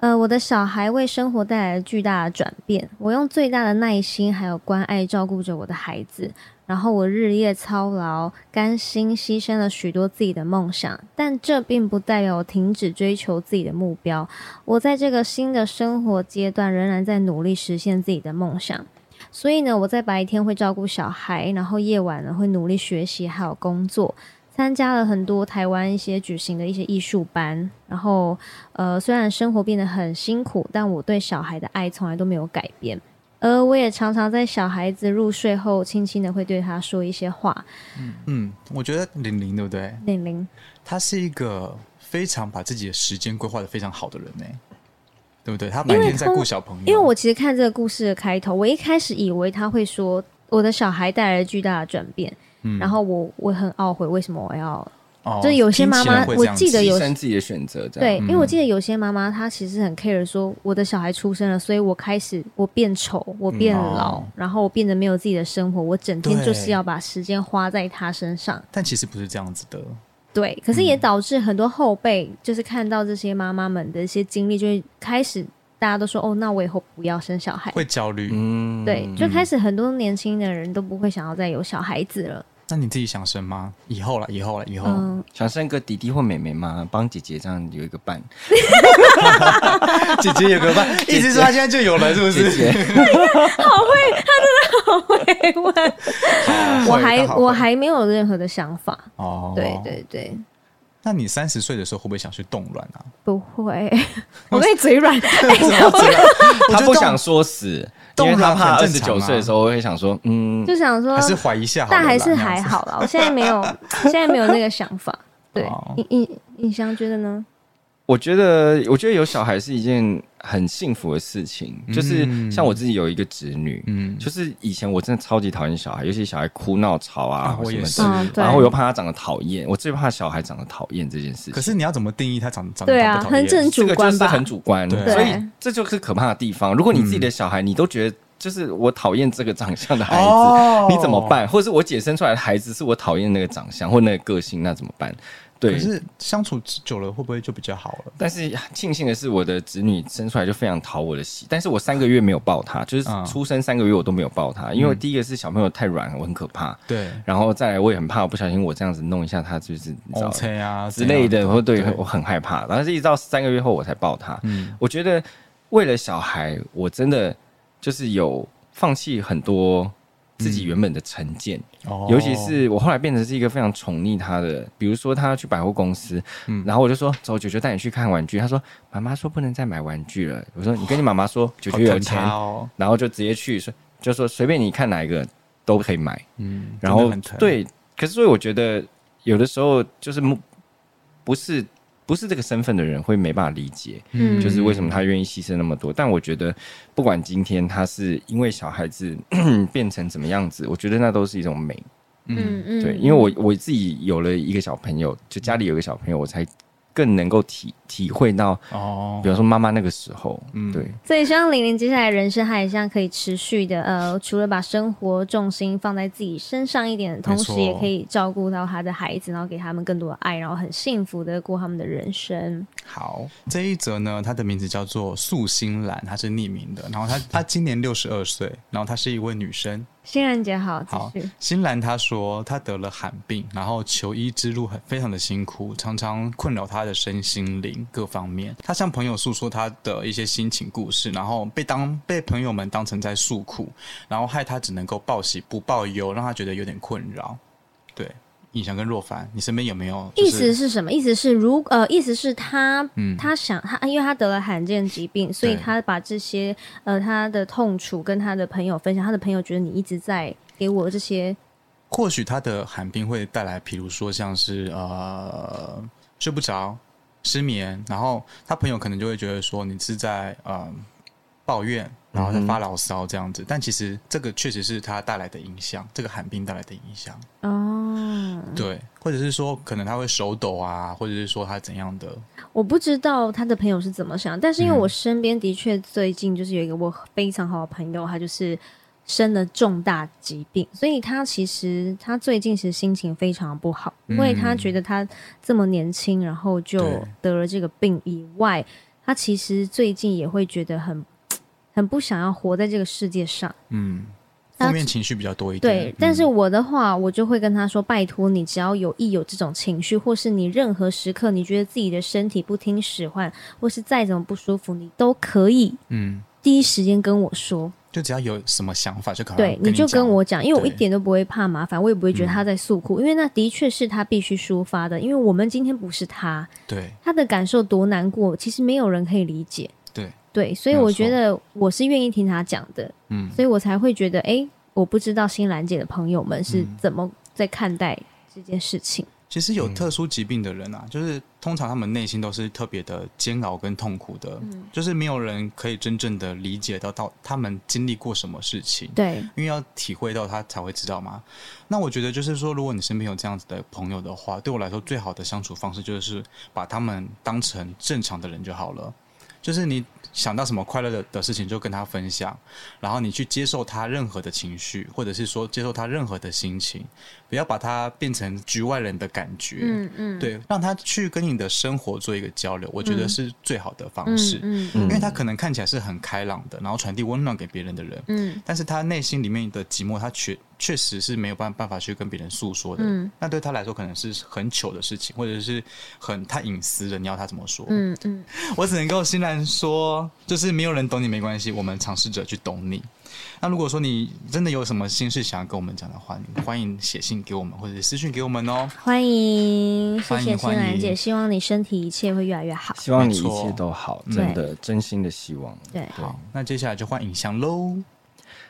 呃，我的小孩为生活带来了巨大的转变，我用最大的耐心还有关爱照顾着我的孩子，然后我日夜操劳，甘心牺牲了许多自己的梦想，但这并不代表我停止追求自己的目标。我在这个新的生活阶段，仍然在努力实现自己的梦想。所以呢，我在白天会照顾小孩，然后夜晚呢会努力学习还有工作，参加了很多台湾一些举行的一些艺术班。然后，呃，虽然生活变得很辛苦，但我对小孩的爱从来都没有改变。而我也常常在小孩子入睡后，轻轻的会对他说一些话。嗯，我觉得玲玲对不对？玲玲，她是一个非常把自己的时间规划的非常好的人呢，对不对？她白天在顾小朋友，因为我其实看这个故事的开头，我一开始以为他会说我的小孩带来了巨大的转变，嗯然后我我很懊悔，为什么我要？哦就是有些妈妈我记得有牺牲自己的选择，这样对，因为我嗯记得有些妈妈她其实很 care 说，我的小孩出生了，所以我开始我变丑，我变老，哦然后我变得没有自己的生活，我整天就是要把时间花在他身上。但其实不是这样子的，对，可是也嗯导致很多后辈就是看到这些妈妈们的一些经历，就会开始大家都说，哦，那我以后不要生小孩。会焦虑。嗯对，就开始很多年轻的人都不会想要再有小孩子了。那你自己想生吗？以后了，以后了，以后。嗯，想生个弟弟或妹妹吗？帮姐姐这样有一个伴，姐姐有个伴，意思说她现在就有了，是不姐是？姐 会问，我还我还没有任何的想法。哦，对。对对，那你三十岁的时候会不会想去冻卵啊？不会，我跟你嘴软。他不想说死，因为他怕二十九岁的时候会想说，嗯，就想说还，是怀疑一下好了啦？但还是。还好啦。我现在没有，现在没有那个想法。对尹尹尹翔觉得呢？我觉得，我觉得有小孩是一件很幸福的事情。就是嗯像我自己有一个侄女，嗯，就是以前我真的超级讨厌小孩，尤其小孩哭闹吵啊什么啊我也是然后我又怕他长得讨厌，我最怕小孩长得讨厌这件事情。可是你要怎么定义他长长得对啊讨不讨厌很正这个就主观吧是很主观，所以这就是可怕的地方。如果你自己的小孩，你都觉得就是我讨厌这个长相的孩子，哦你怎么？办？或者是我姐生出来的孩子是我讨厌那个长相或那个个性，那怎么办？对可，是相处久了会不会就比较好了？但是庆幸的是，我的子女生出来就非常讨我的喜，但是我三个月没有抱他，就是嗯出生三个月我都没有抱她，因为第一个是小朋友太软，我很可怕，对然后再来我也很怕，我不小心我这样子弄一下他，就是你知道之类的，或对对我很害怕。然后是一直到三个月后我才抱他。嗯我觉得为了小孩，我真的就是有放弃很多自己原本的成见，哦尤其是我后来变成是一个非常宠溺他的，比如说他要去百货公司，嗯然后我就说走，九九带你去看玩具。他说妈妈说不能再买玩具了。我说你跟你妈妈说，九九有钱，哦，然后就直接去，说就说随便你看哪一个都可以买。嗯，然后对，可是所以我觉得有的时候就是目不是不是这个身份的人会没办法理解，嗯就是为什么他愿意牺牲那么多。但我觉得不管今天他是因为小孩子 变成怎么样子，我觉得那都是一种美。嗯嗯，对，因为我我自己有了一个小朋友，就家里有个小朋友，我才更能够体体会到，哦比，如说妈妈那个时候，嗯对，所以希望玲玲接下来人生还像可以持续的，呃，除了把生活重心放在自己身上一点，同时也可以照顾到她的孩子，然后给他们更多的爱，然后很幸福的过他们的人生。好，这一则呢，她的名字叫做素心兰，她是匿名的。然后她她今年六十二岁，然后她是一位女生。欣然姐好，好继续。，新兰她说她得了罕病，然后求医之路很非常的辛苦，常常困扰她的身心灵各方面。他向朋友诉说他的一些心情故事，然后被当被朋友们当成在诉苦，然后害他只能够报喜不报忧，让他觉得有点困扰。对，尹翔跟若凡，你身边有没有、就意、思是什么？意思是如呃，意思是他，嗯他想他，因为他得了罕见疾病，所以他把这些呃他的痛楚跟他的朋友分享。他的朋友觉得你一直在给我这些，或许他的寒病会带来，比如说像是呃睡不着、失眠，然后他朋友可能就会觉得说你是在呃抱怨，然后在发牢骚这样子。但其实这个确实是他带来的影响，这个寒冰带来的影响。哦，对，或者是说可能他会手抖啊，或者是说他怎样的，我不知道他的朋友是怎么想，但是因为嗯我身边的确最近就是有一个我非常好的朋友，他就是生了重大疾病，所以他其实他最近其实心情非常不好，因为他嗯觉得他这么年轻，然后就得了这个病以外，他其实最近也会觉得很 很不想要活在这个世界上。嗯，负面情绪比较多一点。对，但是嗯我的话，我就会跟他说：“拜托你，只要有一有这种情绪，或是你任何时刻你觉得自己的身体不听使唤，或是再怎么不舒服，你都可以嗯，第一时间跟我说。就只要有什么想法就可对，你就跟我讲，因为我一点都不会怕麻烦，我也不会觉得他在诉苦，因为那的确是他必须抒发的。因为我们今天不是他，对。他的感受多难过，其实没有人可以理解。对，对，所以我觉得我是愿意听他讲的，嗯。所以我才会觉得，哎，我不知道新兰姐的朋友们是嗯。怎么在看待这件事情。其实有特殊疾病的人啊，就是通常他们内心都是特别的煎熬跟痛苦的，就是没有人可以真正的理解到到他们经历过什么事情。对，因为要体会到他才会知道嘛。那我觉得就是说，如果你身边有这样子的朋友的话，对我来说最好的相处方式就是把他们当成正常的人就好了。就是你想到什么快乐的的事情，就跟他分享，然后你去接受他任何的情绪，或者是说接受他任何的心情，不要把他变成局外人的感觉。嗯嗯，对，让他去跟你的生活做一个交流，我觉得是最好的方式。嗯嗯因为他可能看起来是很开朗的，然后传递温暖给别人的人，嗯但是他内心里面的寂寞，他确确实是没有办办法去跟别人诉说的。嗯那对他来说可能是很糗的事情，或者是很太隐私的，你要他怎么说？嗯嗯，我只能够欣然说，就是没有人懂你没关系，我们尝试着去懂你。那如果说你真的有什么心事想要跟我们讲的话，你欢迎写信给我们，或者是私讯给我们哦。欢迎，谢欢迎谢新兰欢迎姐，希望你身体一切会越来越好。希望你一切都好，真的真心的希望。对，好，那接下来就换影像喽。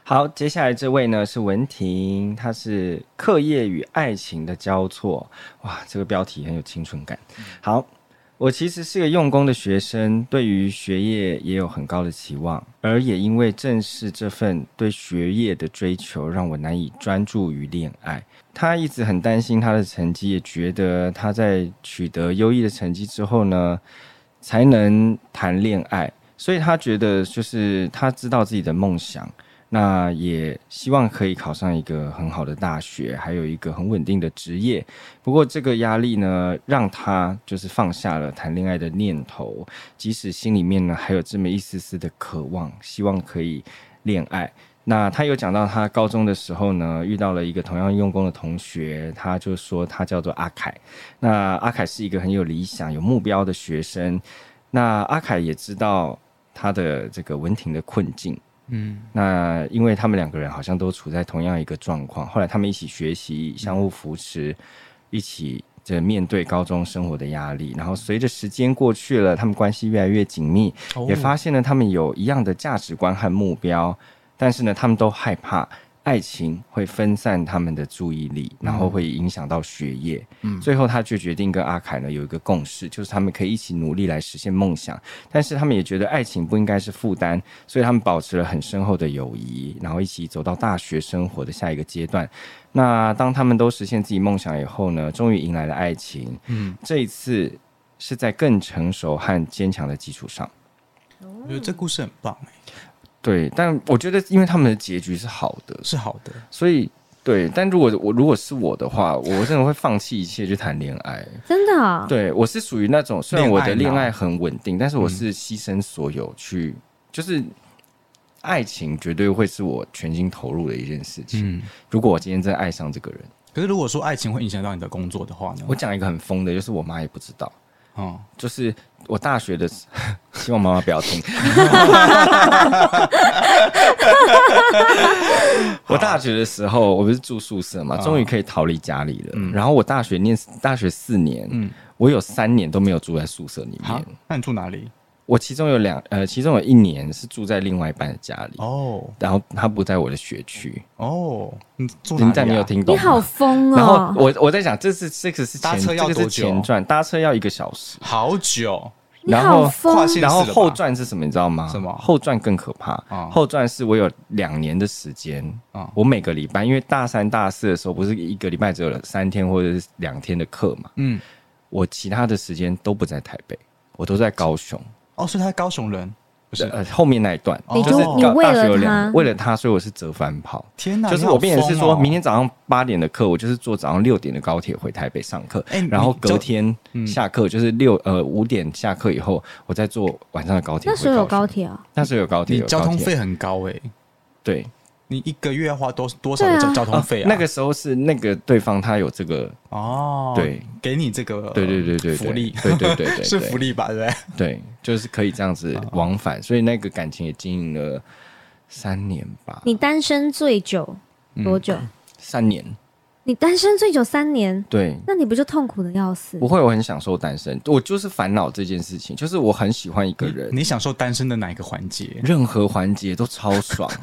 好，接下来这位呢是文婷，她是课业与爱情的交错。哇，这个标题很有青春感。好，我其实是个用功的学生，对于学业也有很高的期望，而也因为正是这份对学业的追求，让我难以专注于恋爱。他一直很担心他的成绩，也觉得他在取得优异的成绩之后呢，才能谈恋爱。所以他觉得，就是他知道自己的梦想，那也希望可以考上一个很好的大学，还有一个很稳定的职业。不过这个压力呢，让他就是放下了谈恋爱的念头，即使心里面呢还有这么一丝丝的渴望，希望可以恋爱。那他有讲到，他高中的时候呢，遇到了一个同样用功的同学，他就说他叫做阿凯。那阿凯是一个很有理想、有目标的学生。那阿凯也知道他的这个文婷的困境。嗯那因为他们两个人好像都处在同样一个状况，后来他们一起学习，相互扶持，一起这面对高中生活的压力。然后随着时间过去了，他们关系越来越紧密，哦也发现了他们有一样的价值观和目标，但是呢，他们都害怕爱情会分散他们的注意力，然后会影响到学业。嗯最后他就决定跟阿凯呢有一个共识，就是他们可以一起努力来实现梦想，但是他们也觉得爱情不应该是负担，所以他们保持了很深厚的友谊，然后一起走到大学生活的下一个阶段。那当他们都实现自己梦想以后呢，终于迎来了爱情。嗯，这一次是在更成熟和坚强的基础上。我觉得这故事很棒哎，对，但我觉得因为他们的结局是好的，是好的。所以对。但如果我如果是我的话，我真的会放弃一切去谈恋爱。真的啊，对我是属于那种，虽然我的恋爱很稳定，但是我是牺牲所有去，就是爱情绝对会是我全心投入的一件事情。嗯，如果我今天真的爱上这个人，可是如果说爱情会影响到你的工作的话呢？我讲一个很疯的，就是我妈也不知道。哦，就是我大学的时，希望妈妈不要听。我大学的时候，我不是住宿舍嘛，啊终于可以逃离家里了。嗯然后我大学念大学四年，嗯，我有三年都没有住在宿舍里面。，那你住哪里？我其中有两呃，其中有一年是住在另外一半的家里，哦然后他不在我的学区。哦，你住哪里、啊？林在没有听懂？你好疯哦然后哦！我我在讲，这是这个是前搭车要这个是多久前传，搭车要一个小时。好久，你然后然后后传是什么？你知道吗？什么后传更可怕。啊后传是我有两年的时间啊我每个礼拜，因为大三、大四的时候不是一个礼拜只有三天或者是两天的课嘛，嗯，我其他的时间都不在台北，我都在高雄。哦，所以他是高雄人，不是？呃，后面那一段你就就是你为了大学有两他为了他，所以我是折返跑。天哪，就是我变成是说哦。明天早上八点的课，我就是坐早上六点的高铁回台北上课，哎你然后隔天嗯。下课就是六呃五点下课以后，我再坐晚上的高铁。那时候有高铁，啊，那时候有高铁，你交通费很高哎、对你一个月要花多多少的交交通费啊？那个时候是那个对方他有这个，哦，对，给你这个对对对对对福利，对对对对是对福利吧？对不对？对，就是可以这样子往返，所以那个感情也经营了三年吧，你单身最久多久？三年，你单身最久三年，对。那你不就痛苦的要死不？会，我很享受单身，我就是烦恼这件事情，就是我很喜欢一个人，你享受单身的哪一个环节？任何环节都超爽。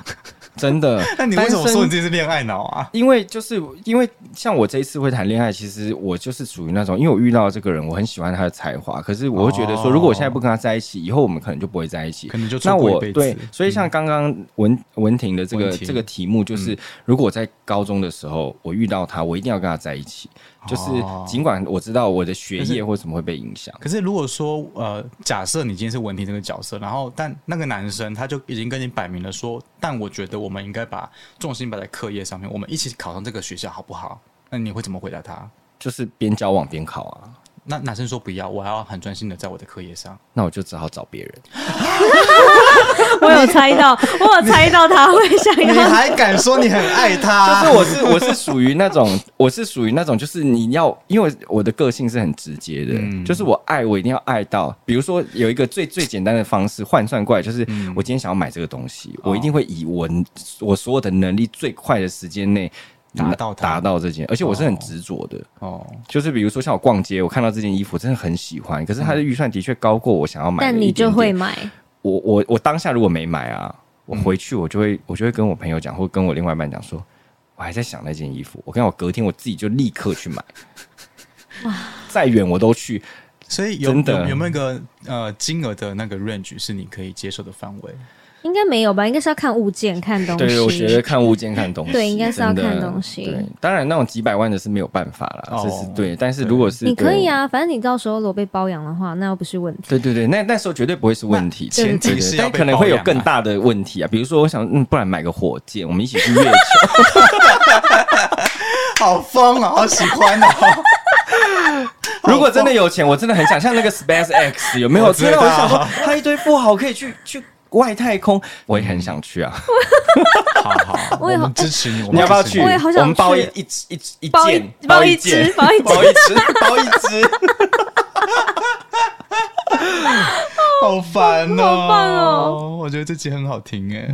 真的。那你为什么说你自己是恋爱脑啊？因为就是因为像我这一次会谈恋爱，其实我就是属于那种，因为我遇到这个人，我很喜欢他的才华，可是我会觉得说，哦如果我现在不跟他在一起，以后我们可能就不会在一起。可能就那。我对，所以像刚刚文文婷的这个这个题目，就是如果我在高中的时候我遇到他，我一定要跟他在一起。就是哦尽管我知道我的学业或什么会被影响，可是如果说呃，假设你今天是文婷这个角色，然后但那个男生他就已经跟你摆明了说，但我觉得我们应该把重心摆在课业上面，我们一起考上这个学校好不好？那你会怎么回答他？就是边交往边考啊。那男生说不要，我还要很专心的在我的课业上。那我就只好找别人。我有猜到，我有猜到他会想要你要。还敢说你很爱他？就是我是我是属于那种，我是属于那种，就是你要，因为我的个性是很直接的，嗯就是我爱我一定要爱到，比如说有一个最最简单的方式换算过来，就是嗯我今天想要买这个东西，哦我一定会以我我所有的能力最快的时间内达到达到这件，而且我是很执着的。哦，就是比如说像我逛街，我看到这件衣服真的很喜欢，可是它的预算的确高过我想要买的但。你就会买，我我我当下如果没买啊，我回去我就会、我就会跟我朋友讲，或跟我另外一半讲说，我还在想那件衣服。我跟我隔天我自己就立刻去买，哇再远我都去。所以有真有有没有一个呃金额的那个 range 是你可以接受的范围？应该没有吧？应该是要看物件、看东西。对，我觉得看物件看东西，对应该是要看东西对，当然那种几百万的是没有办法啦，哦这是对。但是如果是你可以。啊，反正你到时候如果被包养的话，那又不是问题。对对对，那那时候绝对不会是问题，前提是但可能会有更大的问题啊，比如说我想，嗯，不然买个火箭，我们一起去月球。好疯啊，好喜欢哦！如果真的有钱，我真的很想像那个 Space X 有没有？我知道天啊，我想说，他一堆富豪可以去去外太空，我也很想去啊！好 好，我我也好们支持你，我们你要不要去？我也好想我们包一去一一一包一件，包一件只，包一只包一只，包一只。好烦哦，好棒哦！我觉得这集很好听哎，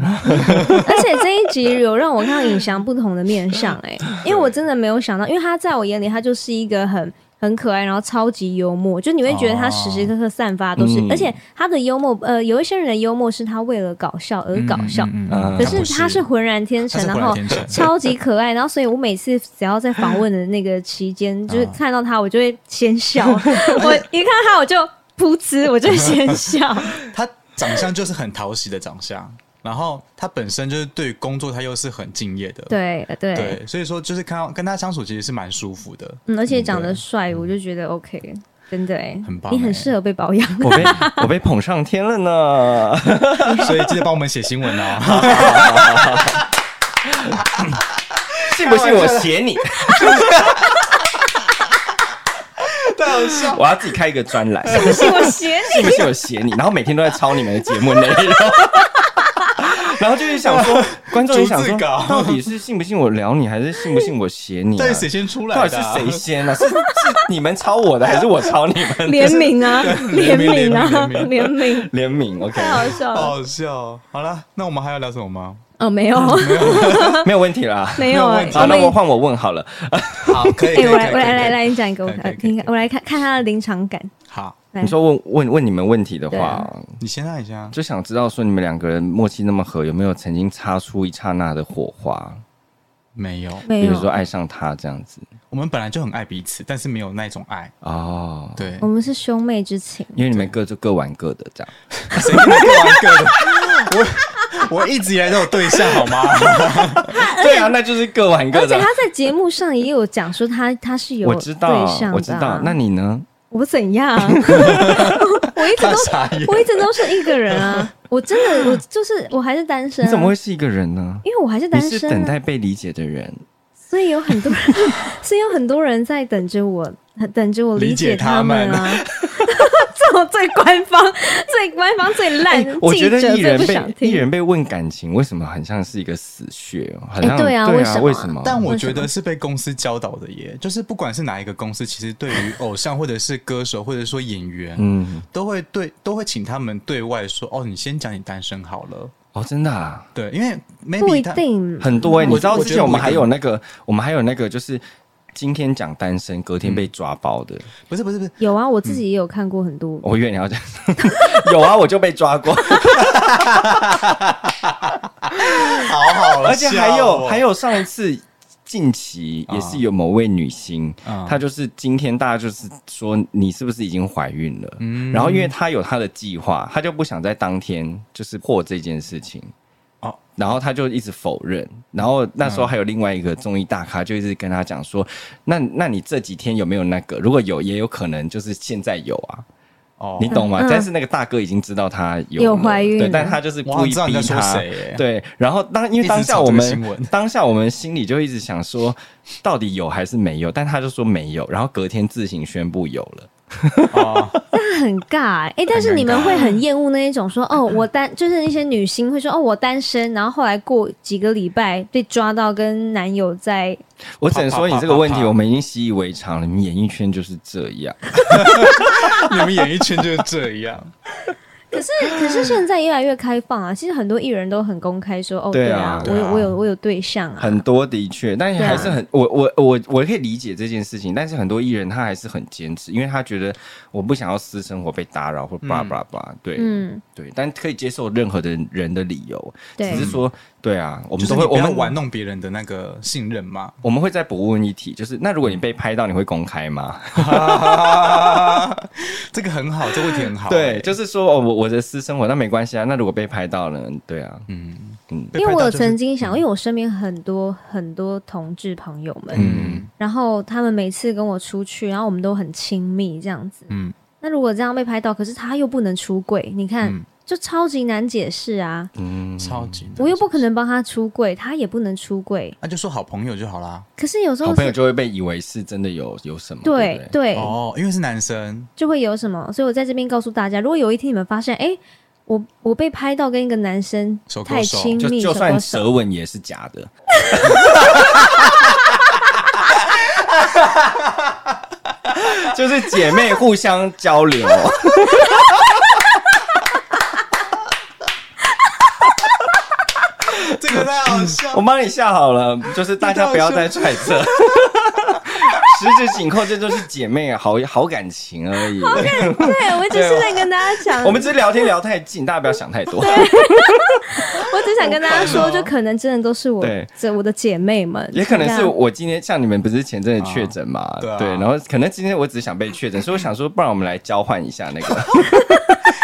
而且这一集有让我看到尹翔不同的面相，哎，因为我真的没有想到，因为他在我眼里，他就是一个很。很可爱，然后超级幽默，就你会觉得他时时刻刻散发都是，嗯。而且他的幽默，呃，有一些人的幽默是他为了搞笑而搞笑，嗯嗯。可是他是。浑然天成，然后超级可爱，然后所以我每次只要在访问的那个期间，就是看到他，我就会先笑，我一看到他我就噗呲，我就先笑。他长相就是很讨喜的长相，然后他本身就是对于工作他又是很敬业的，对对，对，所以说就是看到跟他相处其实是蛮舒服的。嗯，而且长得帅，我就觉得 OK，真的哎，很棒欸你很适合被保养。我被我被捧上天了呢！所以记得帮我们写新闻哦。信不信我写你？太好笑，我要自己开一个专栏，信不信我写你。信不信我写你？然后每天都在抄你们的节目内容。然后就是想说，观众也想说，到底是信不信我聊你，还是信不信我写你、啊？到底谁先出来到底是？谁先啊？是是你们抄我的，还是我抄你们？联名啊，联名名啊，联名联名，，OK，太好笑了。好好笑哦。好了，那我们还要聊什么吗？哦，没有，没有问题啦。没有哎没有问。题好，那们我换我问好了。好，可以，哎，我来，我来，来，。来，你讲一个，我听看，我来看看他的临场感。好，你说问问问你们问题的话你先按一下。就想知道说你们两个人默契那么合，有没有曾经擦出一刹那的火花？没有，没有比如说，爱上他这样子我们本来就很爱彼此，但是没有那种爱。哦。，对我，们是兄妹之情。因为你们各就各玩各的这样。玩各的？我 我一直以来都有对象，好吗？对啊，那就是各玩各的而且他。在节目上也有讲说他他是有我知道对象，的啊我知道。那你呢？我怎样？我一直他都傻。我一直都是一个人啊！我真的我就是我还是单身、啊。你怎么会？是一个人呢？因为我还是单身、是等啊，待被理解的人。所以有很多人，所以有很多人在等着我，等着我理解他们啊。最官方、最官方、最烂，哎我觉得艺人被。艺人被问感情，为什么很像是一个死穴哦？好像哎对啊为什么为什么？但我觉得是被公司教导的耶，就是不管是哪一个公司，其实对于偶像或者是歌手或者说演员，嗯，都会对都会请他们对外说，哦，你先讲你单身好了。哦，真的啊，对，因为不 maybe 一定，很多哎、我你知道之前我们还有那个，我们还有那个就是今天讲单身，隔天被抓包的。不是不是不是，有啊，我自己也有看过很多。我以为你要讲，有啊，我就被抓过。好好而且还有还有上一次近期也是有某位女星，嗯她就是今天大家就是说你是不是已经怀孕了？嗯然后因为她有她的计划，她就不想在当天就是破这件事情。哦然后他就一直否认，然后那时候还有另外一个综艺大咖就一直跟他讲说，那那你这几天有没有那个？如果有，也有可能就是现在有啊。哦你懂吗？嗯但是那个大哥已经知道他有有怀孕对，了但他就是故意逼他。对，然后当因为当下我们当下我们心里就一直想说，到底有还是没有？但他就说没有，然后隔天自行宣布有了。哦，那很尬哎、欸但是你们会很厌恶那一种说哦，我单就是那些女星会说哦，我单身，然后后来过几个礼拜被抓到跟男友在，我只能说你这个问题，我们已经习以为常了。你们演艺圈就是这样，你们演艺圈就是这样。可是可是现在越来越开放啊，其实很多艺人都很公开说哦，对对啊啊，我有我有我有对象啊，很多的确，但对啊。还是很我我我我可以理解这件事情，但是很多艺人他还是很坚持，因为他觉得我不想要私生活被打扰或叭叭叭，对，嗯，对，但可以接受任何的人的理由，对。只是说，对啊，我我们都会，我们玩弄别人的那个信任嘛。我们会再补问一题，就是那如果你被拍到，你会公开吗？这个很好，这个问题很好。对，哎就是说，哦，我我的私生活那没关系啊，那如果被拍到了？对啊，嗯嗯因为我有曾经经想，因为我身边很多很多同志朋友们，嗯，然后他们每次跟我出去，然后我们都很亲密这样子。嗯那如果这样被拍到，可是他又不能出柜，你看、嗯就超级难解释啊！嗯，超级难，我又不可能帮他出柜，他也不能出柜。那就说好朋友就好啦。可是有时候好朋友就会被以为是真的有有什么，对不对，对，哦，因为是男生，就会有什么。所以我在这边告诉大家，如果有一天你们发现，哎，我我被拍到跟一个男生太手勾手亲密，就就算勾手舌吻也是假的。就是姐妹互相交流，这个太好笑我帮你下好了，就是大家不要再揣测，十指紧扣，这就是姐妹啊，好好感情而已。对我只是在跟大家讲，我们只是聊天聊太近，大家不要想太多。我只想跟大家说，就可能真的都是我这我的姐妹们，也可能是我今天像你们不是前阵子确诊嘛，对然后可能今天我只是想被确诊，所以我想说，不然我们来交换一下那个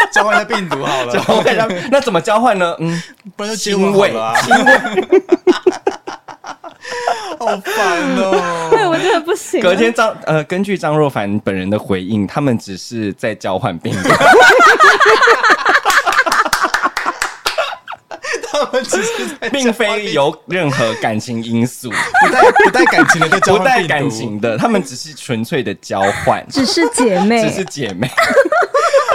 交换一下病毒好了，交换一下，那怎么交换呢？嗯，不然就接亲喂吻好了啊，亲喂。好烦哦。对我真的不行啊。隔天张呃，根据张若凡本人的回应，他们只是在交换病毒，他们只是在并非有任何感情因素，不带不带感情的在交不带感情的，他们只是纯粹的交换，只是姐妹，只是姐妹。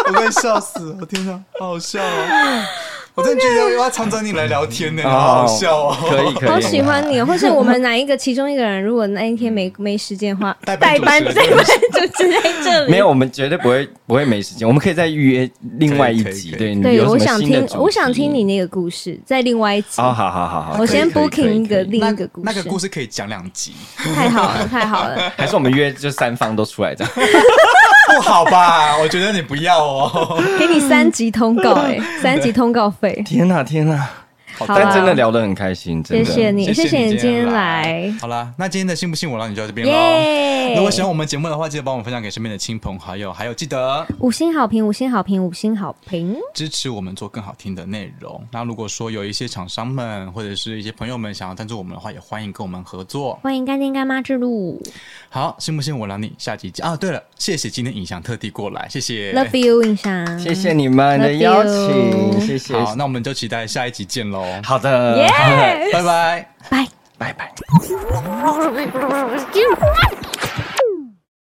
我快笑死了！天哪，好好笑哦！我真的觉得要要常找你来聊天呢，哦好好笑哦！可以可以，好喜欢你哦，或是我们哪一个其中一个人，如果那一天没没时间的话，代班代班就只在这里。没有，我们绝对不会不会没时间，我们可以再预约另外一集。对，对，我想听，我想听你那个故事，在另外一集。哦，好好好好，我先 booking 一个另一个故事，那个故事可以讲两集，太好了，太好了。还是我们约就三方都出来这样。不好吧？我觉得你不要哦。给你三级通告，哎，三级通告费。天哪天哪！好但真的聊得很开心，真的。谢谢你，谢谢你今天来来，。好啦，那今天的信不信我让你就到这边喽。耶！如果喜欢我们节目的话，记得帮我们分享给身边的亲朋好友，还有记得五星好评，五星好评，五星好评。支持我们做更好听的内容。那如果说有一些厂商们或者是一些朋友们想要赞助我们的话，也欢迎跟我们合作。欢迎干爹干妈之路好，信不信我让你下集见啊？对了，谢谢今天影翔特地过来，谢谢，Love you，印象，谢谢你们的邀请，谢谢。好，那我们就期待下一集见喽。好的，耶，拜拜。拜。拜拜。You